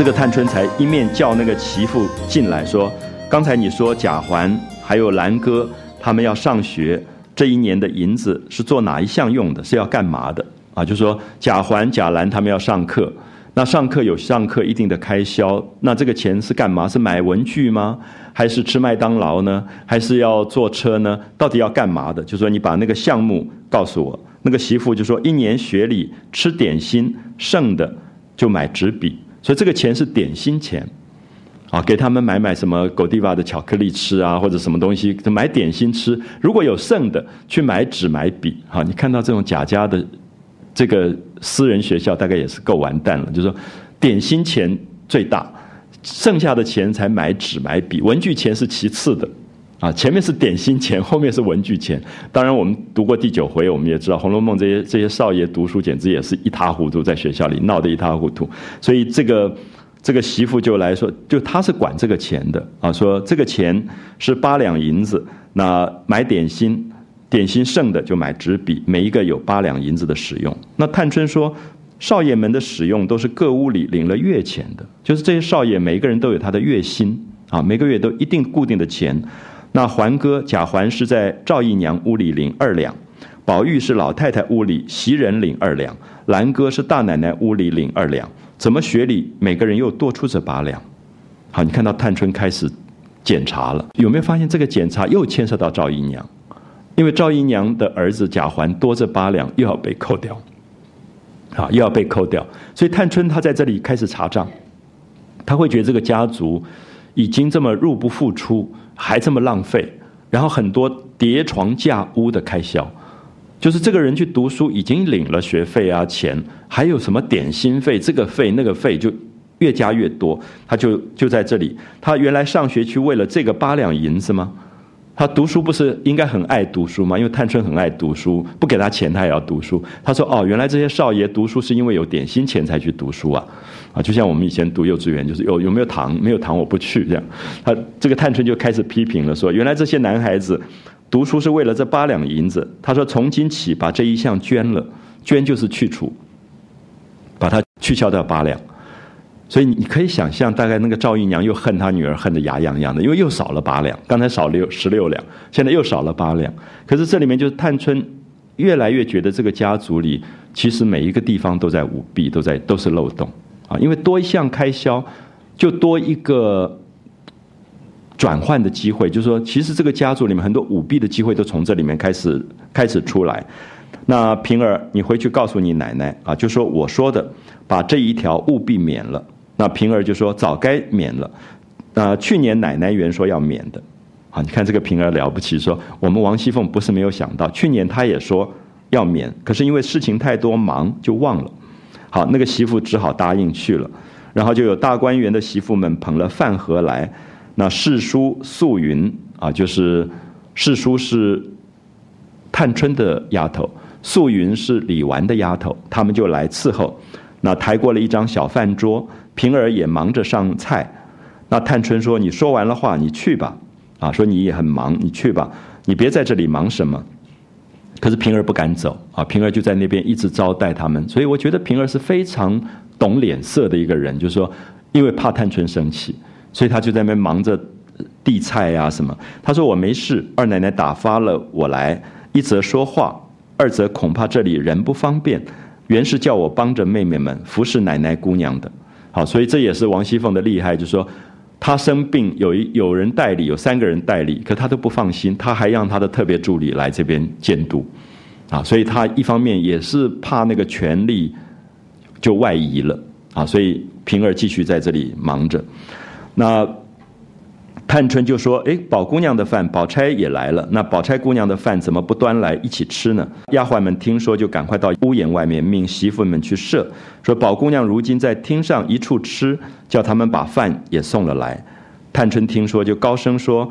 这个探春才一面叫那个媳妇进来，说：“刚才你说贾环还有兰哥他们要上学，这一年的银子是做哪一项用的？是要干嘛的？啊，就说贾环、贾兰他们要上课，那上课有上课一定的开销，那这个钱是干嘛？是买文具吗？还是吃麦当劳呢？还是要坐车呢？到底要干嘛的？就说你把那个项目告诉我。那个媳妇就说：一年学里吃点心，剩的就买纸笔。”所以这个钱是点心钱，啊，给他们买买什么狗地瓦的巧克力吃啊，或者什么东西，买点心吃。如果有剩的，去买纸买笔。好，你看到这种贾家的这个私人学校，大概也是够完蛋了。就是说，点心钱最大，剩下的钱才买纸买笔，文具钱是其次的。啊，前面是点心钱，后面是文具钱。当然，我们读过第九回，我们也知道《红楼梦》这些这些少爷读书简直也是一塌糊涂，在学校里闹得一塌糊涂。所以这个这个媳妇就来说，就他是管这个钱的啊，说这个钱是八两银子，那买点心，点心剩的就买纸笔，每一个有八两银子的使用。那探春说，少爷们的使用都是各屋里领了月钱的，就是这些少爷每一个人都有他的月薪。啊，每个月都一定固定的钱。那环哥贾环是在赵姨娘屋里领二两，宝玉是老太太屋里袭人领二两，兰哥是大奶奶屋里领二两，怎么学里每个人又多出这八两？好，你看到探春开始检查了，有没有发现这个检查又牵涉到赵姨娘？因为赵姨娘的儿子贾环多这八两又要被扣掉，好，又要被扣掉，所以探春她在这里开始查账，她会觉得这个家族已经这么入不敷出。还这么浪费，然后很多叠床架屋的开销，就是这个人去读书已经领了学费啊钱，还有什么点心费这个费那个费就越加越多，他就就在这里，他原来上学去为了这个八两银子吗？他读书不是应该很爱读书吗？因为探春很爱读书，不给他钱他也要读书。他说：“哦，原来这些少爷读书是因为有点心钱才去读书啊！啊，就像我们以前读幼稚园，就是有有没有糖，没有糖我不去这样。他这个探春就开始批评了，说：原来这些男孩子读书是为了这八两银子。他说：从今起把这一项捐了，捐就是去除，把它去消掉八两。”所以你可以想象，大概那个赵姨娘又恨她女儿恨得牙痒痒的，因为又少了八两，刚才少六十六两，现在又少了八两。可是这里面就是探春越来越觉得这个家族里其实每一个地方都在舞弊，都在都是漏洞啊，因为多一项开销就多一个转换的机会，就是说其实这个家族里面很多舞弊的机会都从这里面开始开始出来。那平儿，你回去告诉你奶奶啊，就说我说的，把这一条务必免了。那平儿就说早该免了，那去年奶奶原说要免的，啊，你看这个平儿了不起，说我们王熙凤不是没有想到，去年她也说要免，可是因为事情太多忙就忘了，好，那个媳妇只好答应去了，然后就有大观园的媳妇们捧了饭盒来，那世叔素云啊，就是世叔是探春的丫头，素云是李纨的丫头，他们就来伺候，那抬过了一张小饭桌。平儿也忙着上菜，那探春说：“你说完了话，你去吧。”啊，说你也很忙，你去吧，你别在这里忙什么。可是平儿不敢走啊，平儿就在那边一直招待他们。所以我觉得平儿是非常懂脸色的一个人，就是说，因为怕探春生气，所以他就在那边忙着递菜呀什么。他说：“我没事，二奶奶打发了我来，一则说话，二则恐怕这里人不方便，原是叫我帮着妹妹们服侍奶奶姑娘的。”好，所以这也是王熙凤的厉害，就是说，她生病有一有人代理，有三个人代理，可她都不放心，她还让她的特别助理来这边监督，啊，所以她一方面也是怕那个权力就外移了，啊，所以平儿继续在这里忙着，那。探春就说：“哎，宝姑娘的饭，宝钗也来了。那宝钗姑娘的饭怎么不端来一起吃呢？”丫鬟们听说，就赶快到屋檐外面，命媳妇们去设，说：“宝姑娘如今在厅上一处吃，叫他们把饭也送了来。”探春听说，就高声说：“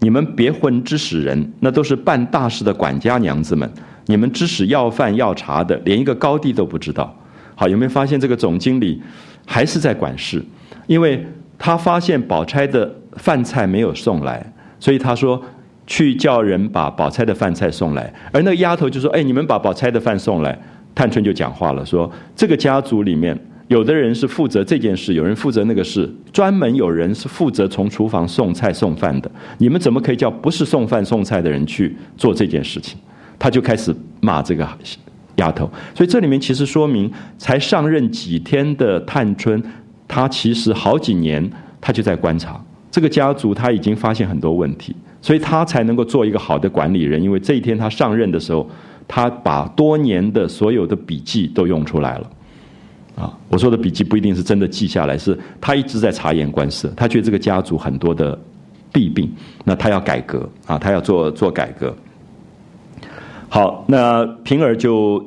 你们别混指使人，那都是办大事的管家娘子们。你们指使要饭要茶的，连一个高低都不知道。好，有没有发现这个总经理还是在管事？因为他发现宝钗的。”饭菜没有送来，所以他说去叫人把宝钗的饭菜送来。而那个丫头就说：“哎，你们把宝钗的饭送来。”探春就讲话了，说：“这个家族里面，有的人是负责这件事，有人负责那个事，专门有人是负责从厨房送菜送饭的。你们怎么可以叫不是送饭送菜的人去做这件事情？”他就开始骂这个丫头。所以这里面其实说明，才上任几天的探春，她其实好几年她就在观察。这个家族他已经发现很多问题，所以他才能够做一个好的管理人。因为这一天他上任的时候，他把多年的所有的笔记都用出来了。啊，我说的笔记不一定是真的记下来，是他一直在察言观色。他觉得这个家族很多的弊病，那他要改革啊，他要做做改革。好，那平儿就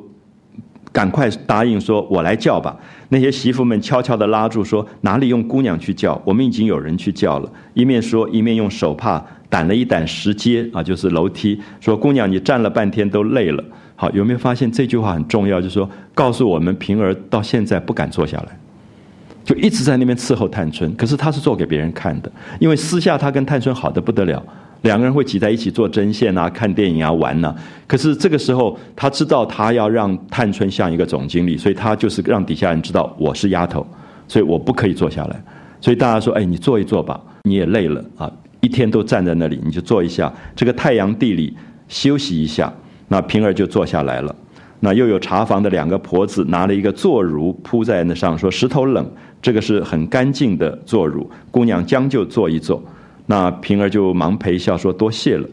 赶快答应说：“我来叫吧。”那些媳妇们悄悄地拉住说：“哪里用姑娘去叫？我们已经有人去叫了。”一面说，一面用手帕掸了一掸石阶啊，就是楼梯。说：“姑娘，你站了半天都累了。”好，有没有发现这句话很重要？就是说，告诉我们平儿到现在不敢坐下来，就一直在那边伺候探春。可是她是做给别人看的，因为私下她跟探春好的不得了。两个人会挤在一起做针线啊、看电影啊、玩呢。可是这个时候，他知道他要让探春像一个总经理，所以他就是让底下人知道我是丫头，所以我不可以坐下来。所以大家说：“哎，你坐一坐吧。”你也累了啊，一天都站在那里，你就坐一下，这个太阳地里休息一下。那平儿就坐下来了。那又有茶房的两个婆子拿了一个坐褥铺在那上，说石头冷，这个是很干净的坐褥，姑娘将就坐一坐。那平儿就忙陪笑说多谢了。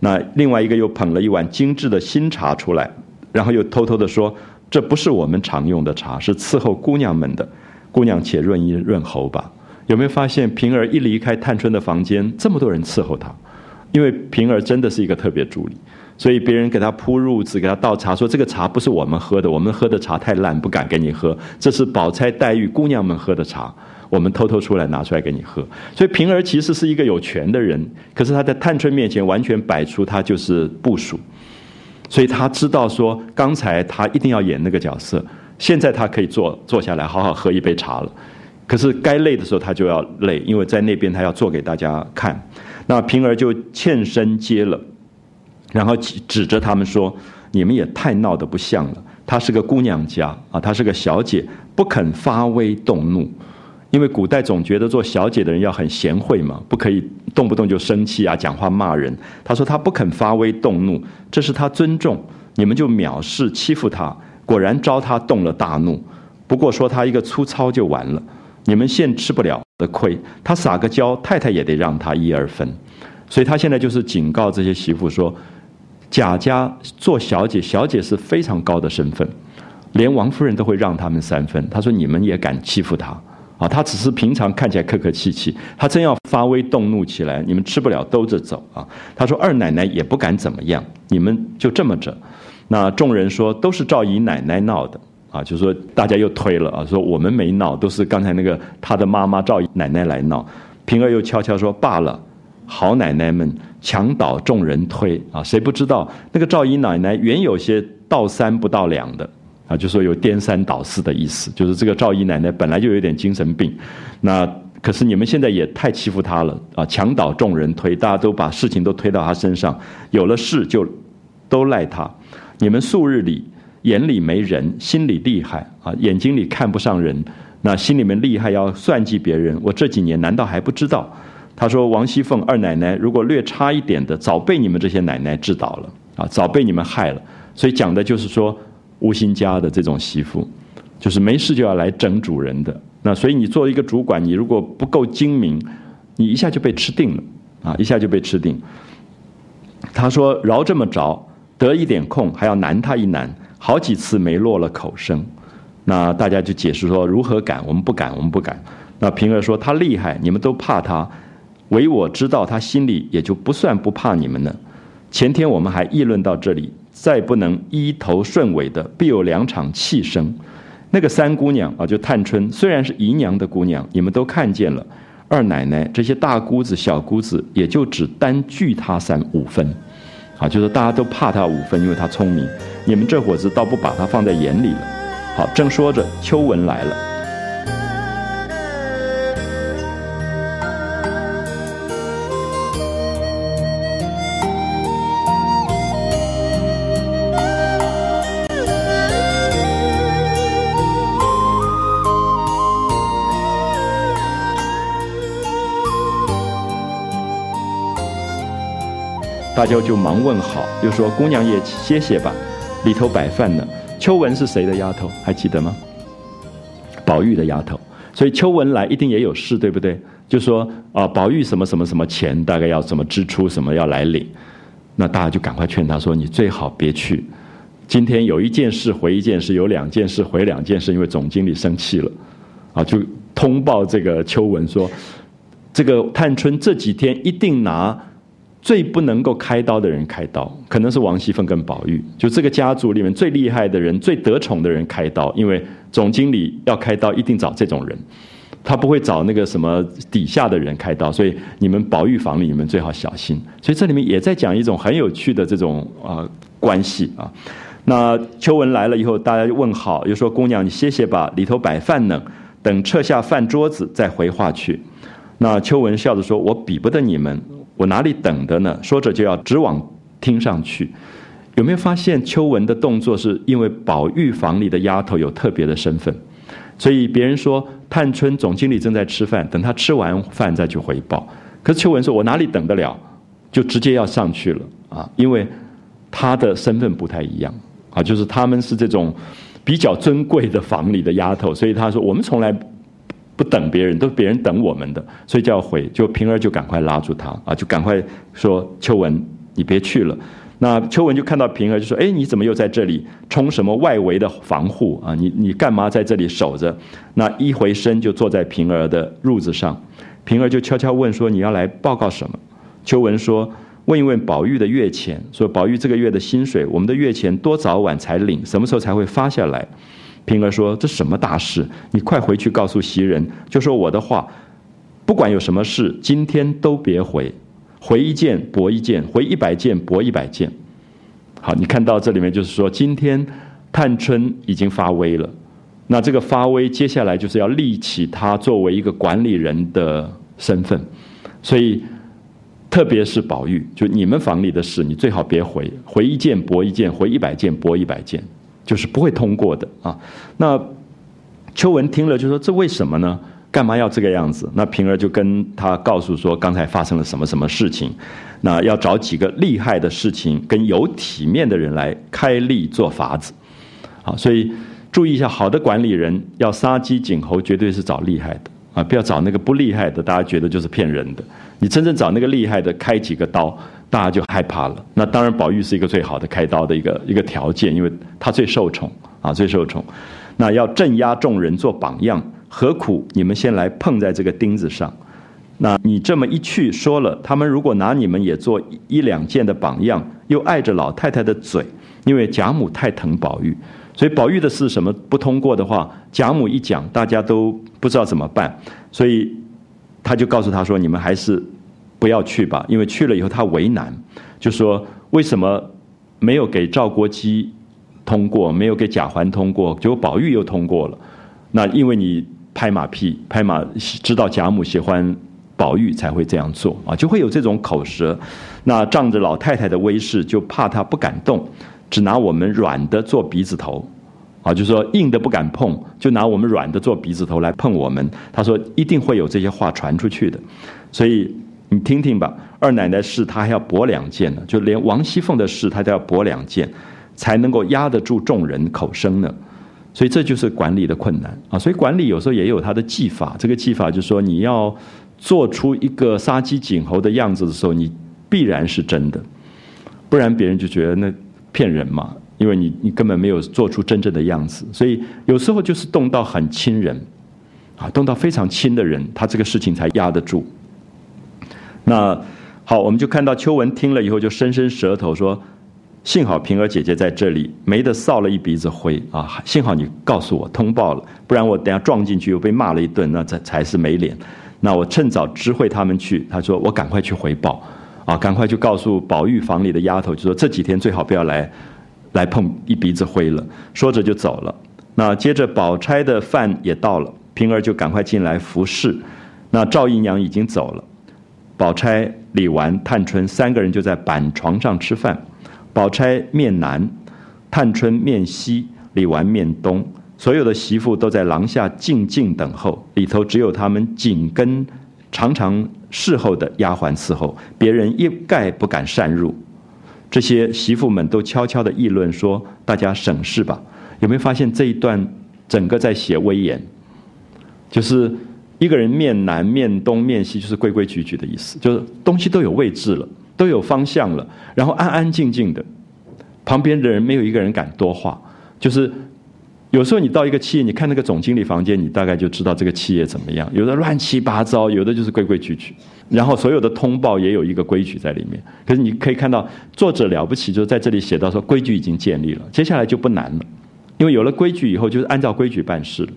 那另外一个又捧了一碗精致的新茶出来，然后又偷偷的说这不是我们常用的茶，是伺候姑娘们的。姑娘且润一润喉吧。有没有发现平儿一离开探春的房间，这么多人伺候她？因为平儿真的是一个特别助理。所以别人给他铺褥子，给他倒茶，说这个茶不是我们喝的，我们喝的茶太烂，不敢给你喝。这是宝钗、黛玉姑娘们喝的茶，我们偷偷出来拿出来给你喝。所以平儿其实是一个有权的人，可是他在探春面前完全摆出他就是部属，所以他知道说刚才他一定要演那个角色，现在他可以坐坐下来好好喝一杯茶了。可是该累的时候他就要累，因为在那边他要做给大家看。那平儿就欠身接了。然后指指着他们说：“你们也太闹得不像了。她是个姑娘家啊，她是个小姐，不肯发威动怒。因为古代总觉得做小姐的人要很贤惠嘛，不可以动不动就生气啊，讲话骂人。她说她不肯发威动怒，这是她尊重你们就藐视欺负她，果然招她动了大怒。不过说她一个粗糙就完了，你们现吃不了的亏。她撒个娇，太太也得让她一二分。所以她现在就是警告这些媳妇说。”贾家做小姐，小姐是非常高的身份，连王夫人都会让他们三分。她说：“你们也敢欺负她啊？她只是平常看起来客客气气，她真要发威动怒起来，你们吃不了兜着走啊！”她说：“二奶奶也不敢怎么样，你们就这么着。”那众人说：“都是赵姨奶奶闹的啊！”就说大家又推了啊，说我们没闹，都是刚才那个她的妈妈赵姨奶奶来闹。平儿又悄悄说：“罢了。”好奶奶们墙倒众人推啊！谁不知道那个赵姨奶奶原有些倒三不倒两的啊，就说有颠三倒四的意思，就是这个赵姨奶奶本来就有点精神病。那可是你们现在也太欺负她了啊！墙倒众人推，大家都把事情都推到她身上，有了事就都赖她。你们素日里眼里没人，心里厉害啊！眼睛里看不上人，那心里面厉害要算计别人。我这几年难道还不知道？他说：“王熙凤二奶奶如果略差一点的，早被你们这些奶奶治倒了啊，早被你们害了。所以讲的就是说，吴兴家的这种媳妇，就是没事就要来整主人的。那所以你作为一个主管，你如果不够精明，你一下就被吃定了啊，一下就被吃定。”他说：“饶这么着，得一点空还要难他一难，好几次没落了口声。那大家就解释说，如何敢？我们不敢，我们不敢。那平儿说他厉害，你们都怕他。”唯我知道，他心里也就不算不怕你们了。前天我们还议论到这里，再不能一头顺尾的，必有两场气生。那个三姑娘啊，就探春，虽然是姨娘的姑娘，你们都看见了。二奶奶这些大姑子、小姑子，也就只单惧她三五分，啊，就是大家都怕她五分，因为她聪明。你们这伙子倒不把她放在眼里了。好，正说着，秋纹来了。大家就忙问好，又说姑娘也歇歇吧，里头摆饭呢。秋纹是谁的丫头？还记得吗？宝玉的丫头。所以秋纹来一定也有事，对不对？就说啊，宝玉什么什么什么钱，大概要怎么支出，什么要来领。那大家就赶快劝他说：“你最好别去。今天有一件事回一件事，有两件事回两件事，因为总经理生气了，啊，就通报这个秋纹说，这个探春这几天一定拿。”最不能够开刀的人开刀，可能是王熙凤跟宝玉，就这个家族里面最厉害的人、最得宠的人开刀。因为总经理要开刀，一定找这种人，他不会找那个什么底下的人开刀。所以你们宝玉房里，你们最好小心。所以这里面也在讲一种很有趣的这种啊关系啊。那秋文来了以后，大家就问好，又说姑娘你歇歇吧，里头摆饭呢，等撤下饭桌子再回话去。那秋文笑着说：“我比不得你们。”我哪里等的呢？说着就要直往厅上去，有没有发现秋文的动作是因为宝玉房里的丫头有特别的身份，所以别人说探春总经理正在吃饭，等他吃完饭再去回报。可是秋文说：“我哪里等得了，就直接要上去了啊！因为他的身份不太一样啊，就是他们是这种比较尊贵的房里的丫头，所以他说我们从来不等别人，都是别人等我们的，所以就要回。就平儿就赶快拉住他啊，就赶快说秋文，你别去了。”那秋文就看到平儿，就说：“哎，你怎么又在这里冲什么外围的防护啊？你你干嘛在这里守着？”那一回身就坐在平儿的褥子上，平儿就悄悄问说：“你要来报告什么？”秋文说：“问一问宝玉的月钱，说宝玉这个月的薪水，我们的月钱多早晚才领？什么时候才会发下来？”平儿说：“这什么大事？你快回去告诉袭人，就说我的话，不管有什么事，今天都别回。”回一件驳一件，回一百件驳一百件。好，你看到这里面就是说，今天探春已经发威了。那这个发威，接下来就是要立起他作为一个管理人的身份。所以，特别是宝玉，就你们房里的事，你最好别回，回一件驳一件，回一百件驳一百件，就是不会通过的啊。那秋文听了就说：“这为什么呢？”干嘛要这个样子？那平儿就跟他告诉说，刚才发生了什么什么事情，那要找几个厉害的事情，跟有体面的人来开例做法子。好，所以注意一下，好的管理人要杀鸡儆猴，绝对是找厉害的啊，不要找那个不厉害的，大家觉得就是骗人的。你真正找那个厉害的，开几个刀，大家就害怕了。那当然，宝玉是一个最好的开刀的一个一个条件，因为他最受宠啊，最受宠。那要镇压众人，做榜样。何苦你们先来碰在这个钉子上？那你这么一去说了，他们如果拿你们也做一两件的榜样，又碍着老太太的嘴，因为贾母太疼宝玉，所以宝玉的事什么不通过的话，贾母一讲，大家都不知道怎么办，所以他就告诉他说：“你们还是不要去吧，因为去了以后他为难，就说为什么没有给赵国基通过，没有给贾环通过，结果宝玉又通过了？那因为你。”拍马屁，拍马知道贾母喜欢宝玉才会这样做啊，就会有这种口舌。那仗着老太太的威势，就怕她不敢动，只拿我们软的做鼻子头，啊，就说硬的不敢碰，就拿我们软的做鼻子头来碰我们。他说一定会有这些话传出去的，所以你听听吧。二奶奶事她还要驳两件呢，就连王熙凤的事她都要驳两件，才能够压得住众人口声呢。所以这就是管理的困难啊！所以管理有时候也有它的技法。这个技法就是说，你要做出一个杀鸡儆猴的样子的时候，你必然是真的，不然别人就觉得那骗人嘛。因为你你根本没有做出真正的样子。所以有时候就是动到很亲人，啊，动到非常亲的人，他这个事情才压得住。那好，我们就看到秋文听了以后就伸伸舌头说。幸好平儿姐姐在这里，没得臊了一鼻子灰啊！幸好你告诉我通报了，不然我等下撞进去又被骂了一顿，那才才是没脸。那我趁早知会他们去。他说我赶快去回报，啊，赶快去告诉宝玉房里的丫头，就说这几天最好不要来，来碰一鼻子灰了。说着就走了。那接着宝钗的饭也到了，平儿就赶快进来服侍。那赵姨娘已经走了，宝钗、李纨、探春三个人就在板床上吃饭。宝钗面南，探春面西，李纨面东，所有的媳妇都在廊下静静等候，里头只有他们紧跟、常常侍候的丫鬟伺候，别人一概不敢擅入。这些媳妇们都悄悄的议论说：“大家省事吧。”有没有发现这一段整个在写威严？就是一个人面南、面东、面西，就是规规矩矩的意思，就是东西都有位置了。都有方向了，然后安安静静的，旁边的人没有一个人敢多话。就是有时候你到一个企业，你看那个总经理房间，你大概就知道这个企业怎么样。有的乱七八糟，有的就是规规矩矩。然后所有的通报也有一个规矩在里面。可是你可以看到作者了不起，就是在这里写到说规矩已经建立了，接下来就不难了，因为有了规矩以后，就是按照规矩办事了。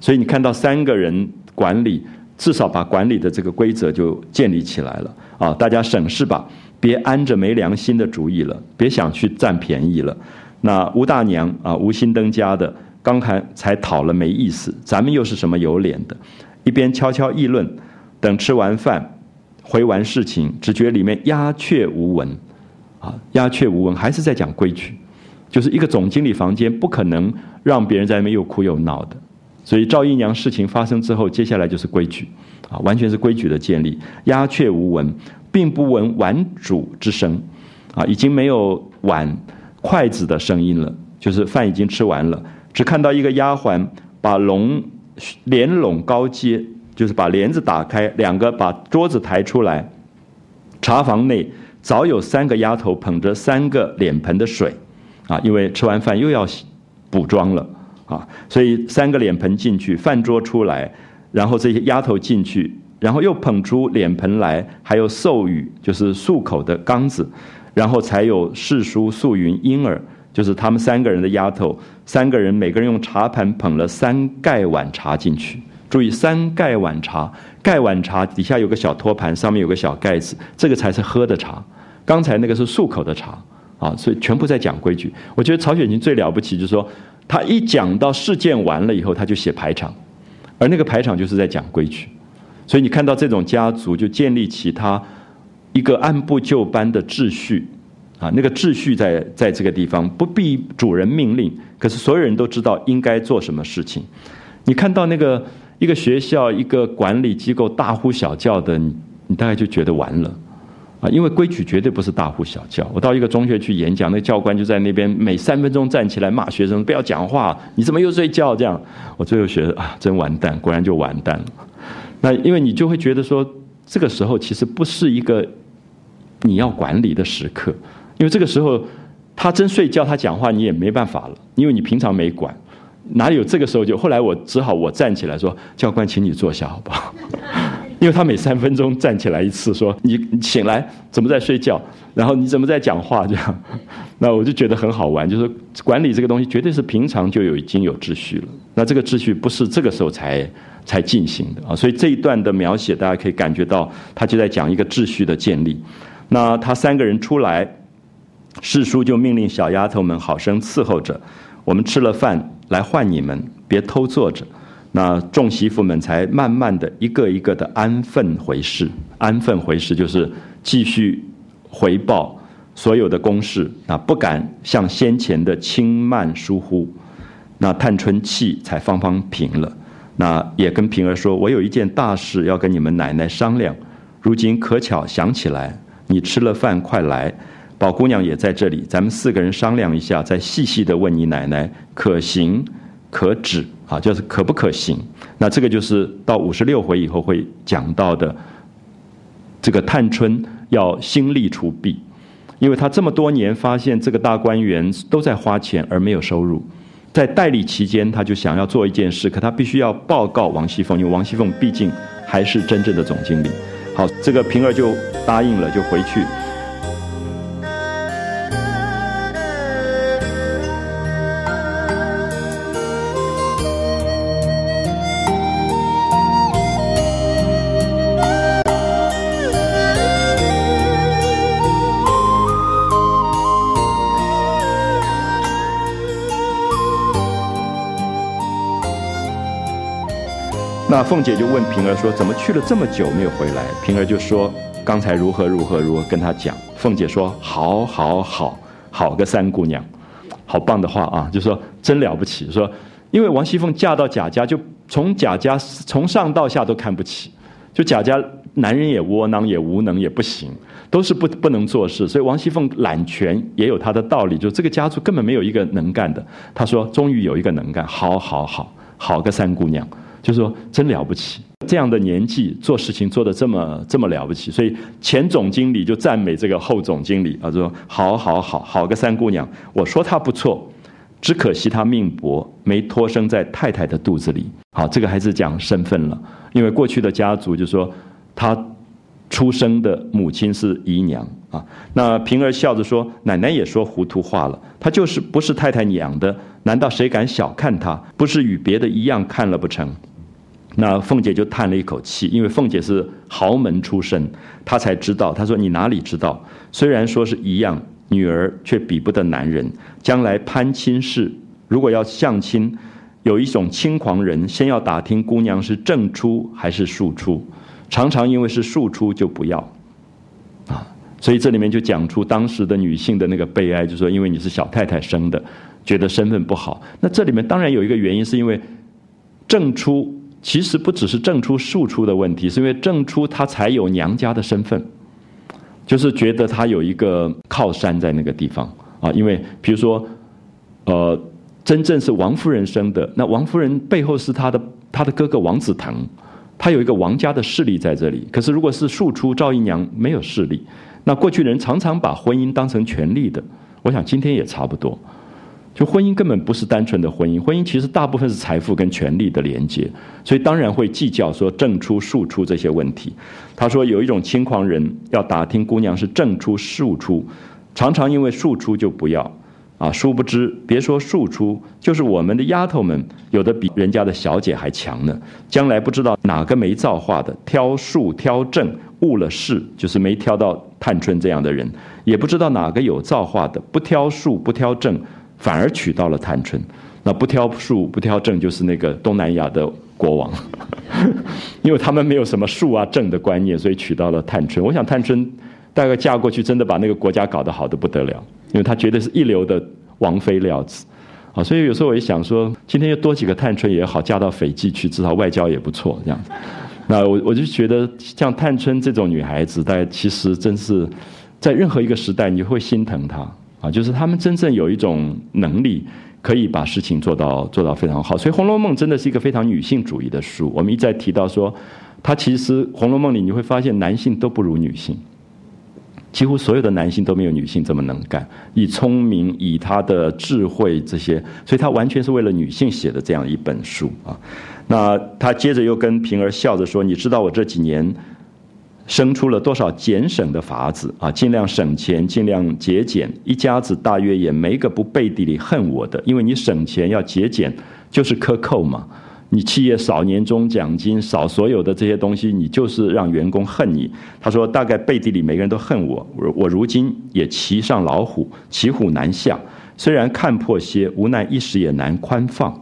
所以你看到三个人管理。至少把管理的这个规则就建立起来了啊！大家省事吧，别安着没良心的主意了，别想去占便宜了。那吴大娘啊，吴心登家的，刚才才讨了没意思，咱们又是什么有脸的？一边悄悄议论，等吃完饭，回完事情，只觉里面鸦雀无闻，啊，鸦雀无闻，还是在讲规矩，就是一个总经理房间不可能让别人在那边又哭又闹的，所以赵姨娘事情发生之后，接下来就是规矩，啊，完全是规矩的建立。鸦雀无闻，并不闻碗煮之声，啊，已经没有碗筷子的声音了，就是饭已经吃完了，只看到一个丫鬟把笼帘笼高接，就是把帘子打开，两个把桌子抬出来，茶房内。早有三个丫头捧着三个脸盆的水，啊，因为吃完饭又要补妆了，啊，所以三个脸盆进去，饭桌出来，然后这些丫头进去，然后又捧出脸盆来，还有寿语，就是漱口的缸子，然后才有世书素云婴儿，就是他们三个人的丫头，三个人每个人用茶盘捧了三盖碗茶进去。注意，三盖碗茶，盖碗茶底下有个小托盘，上面有个小盖子，这个才是喝的茶。刚才那个是漱口的茶，啊，所以全部在讲规矩。我觉得曹雪芹最了不起，就是说他一讲到事件完了以后，他就写排场，而那个排场就是在讲规矩。所以你看到这种家族就建立起他一个按部就班的秩序，啊，那个秩序在在这个地方不必主人命令，可是所有人都知道应该做什么事情。你看到那个。一个学校，一个管理机构大呼小叫的，你你大概就觉得完了，啊，因为规矩绝对不是大呼小叫。我到一个中学去演讲，那教官就在那边每三分钟站起来骂学生，不要讲话，你怎么又睡觉？这样，我最后觉得啊，真完蛋，果然就完蛋了。那因为你就会觉得说，这个时候其实不是一个你要管理的时刻，因为这个时候他真睡觉，他讲话你也没办法了，因为你平常没管。哪有这个时候就？后来我只好我站起来说：“教官，请你坐下，好不好？”因为他每三分钟站起来一次，说：“你醒来怎么在睡觉？然后你怎么在讲话？”这样，那我就觉得很好玩。就是管理这个东西，绝对是平常就有已经有秩序了。那这个秩序不是这个时候才才进行的啊。所以这一段的描写，大家可以感觉到，他就在讲一个秩序的建立。那他三个人出来，世叔就命令小丫头们好生伺候着。我们吃了饭。来换你们，别偷坐着。那众媳妇们才慢慢的一个一个的安分回事。安分回事就是继续回报所有的公事，那不敢像先前的轻慢疏忽。那探春气才方方平了。那也跟平儿说，我有一件大事要跟你们奶奶商量。如今可巧想起来，你吃了饭快来。宝姑娘也在这里，咱们四个人商量一下，再细细的问你奶奶可行可止啊，就是可不可行？那这个就是到五十六回以后会讲到的。这个探春要心力除弊，因为他这么多年发现这个大观园都在花钱而没有收入，在代理期间他就想要做一件事，可他必须要报告王熙凤，因为王熙凤毕竟还是真正的总经理。好，这个平儿就答应了，就回去。凤姐就问平儿说：“怎么去了这么久没有回来？”平儿就说：“刚才如何如何如何跟他讲。”凤姐说：“好，好，好，好个三姑娘，好棒的话啊！就说真了不起。说因为王熙凤嫁到贾家，就从贾家从上到下都看不起，就贾家男人也窝囊，也无能，也不行，都是不不能做事。所以王熙凤揽权也有她的道理，就这个家族根本没有一个能干的。她说终于有一个能干，好，好，好，好个三姑娘。”就说真了不起，这样的年纪做事情做得这么这么了不起，所以前总经理就赞美这个后总经理啊，说好好好好个三姑娘，我说她不错，只可惜她命薄，没托生在太太的肚子里。好，这个还是讲身份了，因为过去的家族就说她出生的母亲是姨娘啊。那平儿笑着说，奶奶也说糊涂话了，她就是不是太太养的，难道谁敢小看她？不是与别的一样看了不成？那凤姐就叹了一口气，因为凤姐是豪门出身，她才知道。她说：“你哪里知道？虽然说是一样，女儿却比不得男人。将来攀亲事，如果要相亲，有一种轻狂人，先要打听姑娘是正出还是庶出，常常因为是庶出就不要。啊，所以这里面就讲出当时的女性的那个悲哀，就说因为你是小太太生的，觉得身份不好。那这里面当然有一个原因，是因为正出其实不只是正出庶出的问题，是因为正出她才有娘家的身份，就是觉得她有一个靠山在那个地方啊。因为比如说，呃，真正是王夫人生的，那王夫人背后是她的她的哥哥王子腾，他有一个王家的势力在这里。可是如果是庶出赵姨娘没有势力。那过去人常常把婚姻当成权力的，我想今天也差不多。就婚姻根本不是单纯的婚姻，婚姻其实大部分是财富跟权力的连接，所以当然会计较说正出庶出这些问题。他说有一种轻狂人要打听姑娘是正出庶出，常常因为庶出就不要啊，殊不知别说庶出，就是我们的丫头们有的比人家的小姐还强呢。将来不知道哪个没造化的挑庶挑正误了事，就是没挑到。探春这样的人，也不知道哪个有造化的，不挑术不挑正，反而娶到了探春。那不挑树不挑正，就是那个东南亚的国王，因为他们没有什么树啊正的观念，所以娶到了探春。我想探春大概嫁过去，真的把那个国家搞得好的不得了，因为她绝对是一流的王妃料子。啊，所以有时候我也想说，今天又多几个探春也好，嫁到斐济去，至少外交也不错，这样子。那我我就觉得像探春这种女孩子，大家其实真是在任何一个时代，你会心疼她啊。就是他们真正有一种能力，可以把事情做到做到非常好。所以《红楼梦》真的是一个非常女性主义的书。我们一再提到说，它其实《红楼梦》里你会发现，男性都不如女性，几乎所有的男性都没有女性这么能干，以聪明，以她的智慧这些，所以她完全是为了女性写的这样一本书啊。那他接着又跟平儿笑着说：“你知道我这几年生出了多少俭省的法子啊？尽量省钱，尽量节俭，一家子大约也没个不背地里恨我的。因为你省钱要节俭，就是克扣嘛。你企业少年终奖金，少所有的这些东西，你就是让员工恨你。他说大概背地里每个人都恨我。我我如今也骑上老虎，骑虎难下。虽然看破些，无奈一时也难宽放。”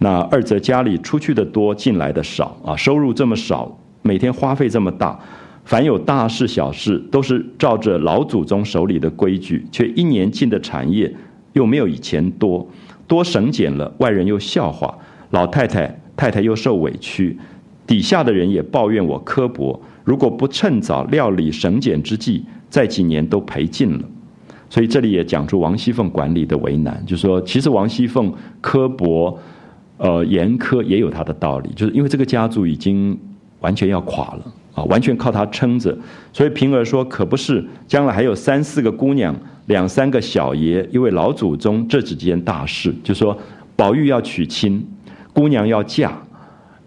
那二则家里出去的多，进来的少啊，收入这么少，每天花费这么大，凡有大事小事，都是照着老祖宗手里的规矩，却一年进的产业又没有以前多，多省俭了，外人又笑话，老太太太太又受委屈，底下的人也抱怨我刻薄，如果不趁早料理省俭之计，再几年都赔尽了。所以这里也讲出王熙凤管理的为难，就说其实王熙凤刻薄。呃，严苛也有他的道理，就是因为这个家族已经完全要垮了啊，完全靠他撑着。所以平儿说，可不是，将来还有三四个姑娘，两三个小爷，因为老祖宗这几件大事，就说宝玉要娶亲，姑娘要嫁，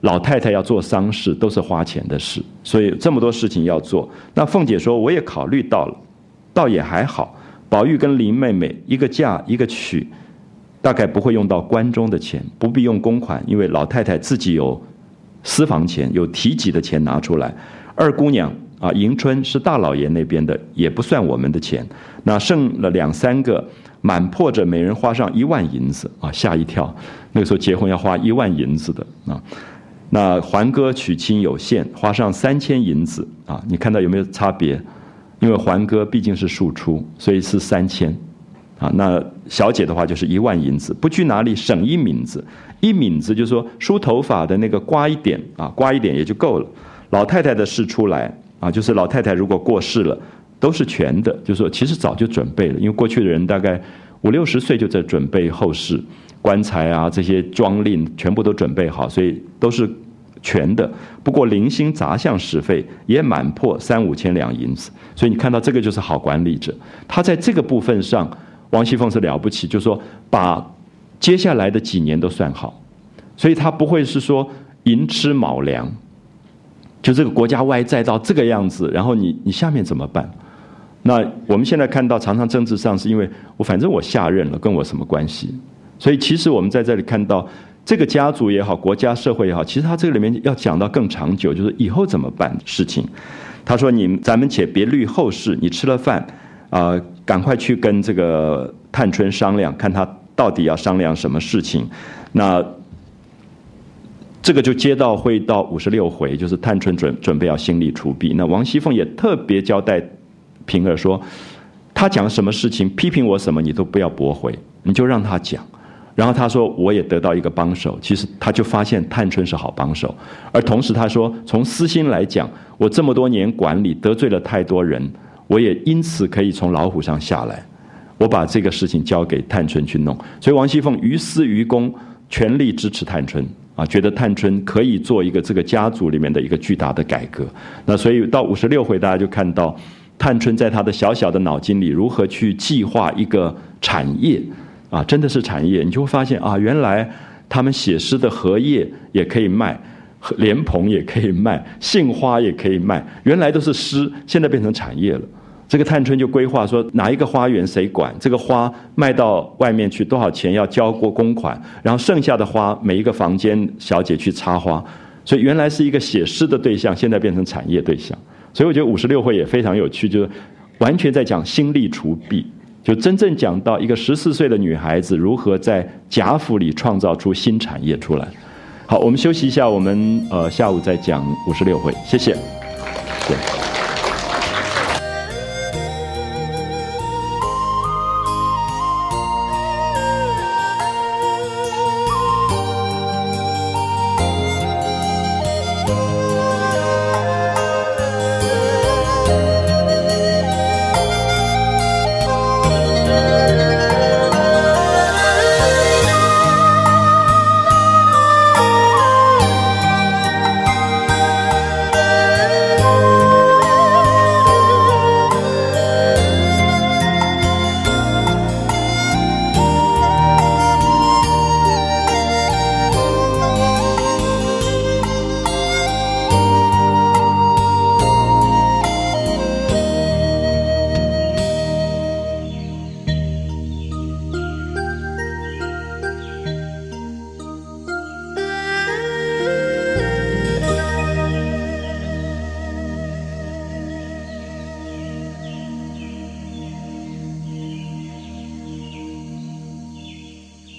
老太太要做丧事，都是花钱的事，所以这么多事情要做。那凤姐说，我也考虑到了，倒也还好，宝玉跟林妹妹一个嫁一个娶。大概不会用到关中的钱，不必用公款，因为老太太自己有私房钱，有提己的钱拿出来。二姑娘啊，迎春是大老爷那边的，也不算我们的钱。那剩了两三个，满破着每人花上一万银子啊，吓一跳。那个时候结婚要花一万银子的啊。那环哥娶亲有限，花上三千银子啊。你看到有没有差别？因为环哥毕竟是庶出，所以是三千。啊，那小姐的话就是一万银子，不拘哪里省一敏子，一抿子就是说梳头发的那个刮一点啊，刮一点也就够了。老太太的事出来啊，就是老太太如果过世了，都是全的，就是说其实早就准备了，因为过去的人大概五六十岁就在准备后事，棺材啊这些装殓全部都准备好，所以都是全的。不过零星杂项使费也满破三五千两银子，所以你看到这个就是好管理者，他在这个部分上。王熙凤是了不起，就是说把接下来的几年都算好，所以他不会是说寅吃卯粮，就这个国家外债到这个样子，然后你你下面怎么办？那我们现在看到，常常政治上是因为我反正我下任了，跟我什么关系？所以其实我们在这里看到这个家族也好，国家社会也好，其实他这个里面要讲到更长久，就是以后怎么办事情。他说：“你咱们且别虑后事，你吃了饭。”啊，赶快去跟这个探春商量，看他到底要商量什么事情。那这个就接到会到五十六回，就是探春准准备要心力除弊。那王熙凤也特别交代平儿说，他讲什么事情批评我什么，你都不要驳回，你就让他讲。然后他说，我也得到一个帮手。其实他就发现探春是好帮手，而同时他说，从私心来讲，我这么多年管理得罪了太多人，我也因此可以从老虎上下来。我把这个事情交给探春去弄。所以王熙凤于私于公全力支持探春啊，觉得探春可以做一个这个家族里面的一个巨大的改革。那所以到五十六回，大家就看到探春在她的小小的脑筋里如何去计划一个产业。啊，真的是产业，你就会发现啊，原来他们写诗的荷叶也可以卖，莲蓬也可以卖，杏花也可以卖，原来都是诗，现在变成产业了。这个探春就规划说，哪一个花园谁管，这个花卖到外面去多少钱要交过公款，然后剩下的花每一个房间小姐去插花，所以原来是一个写诗的对象，现在变成产业对象。所以我觉得五十六会也非常有趣，就是完全在讲心力除弊。就真正讲到一个十四岁的女孩子如何在贾府里创造出新产业出来。好，我们休息一下，我们呃下午再讲五十六回，谢谢。对。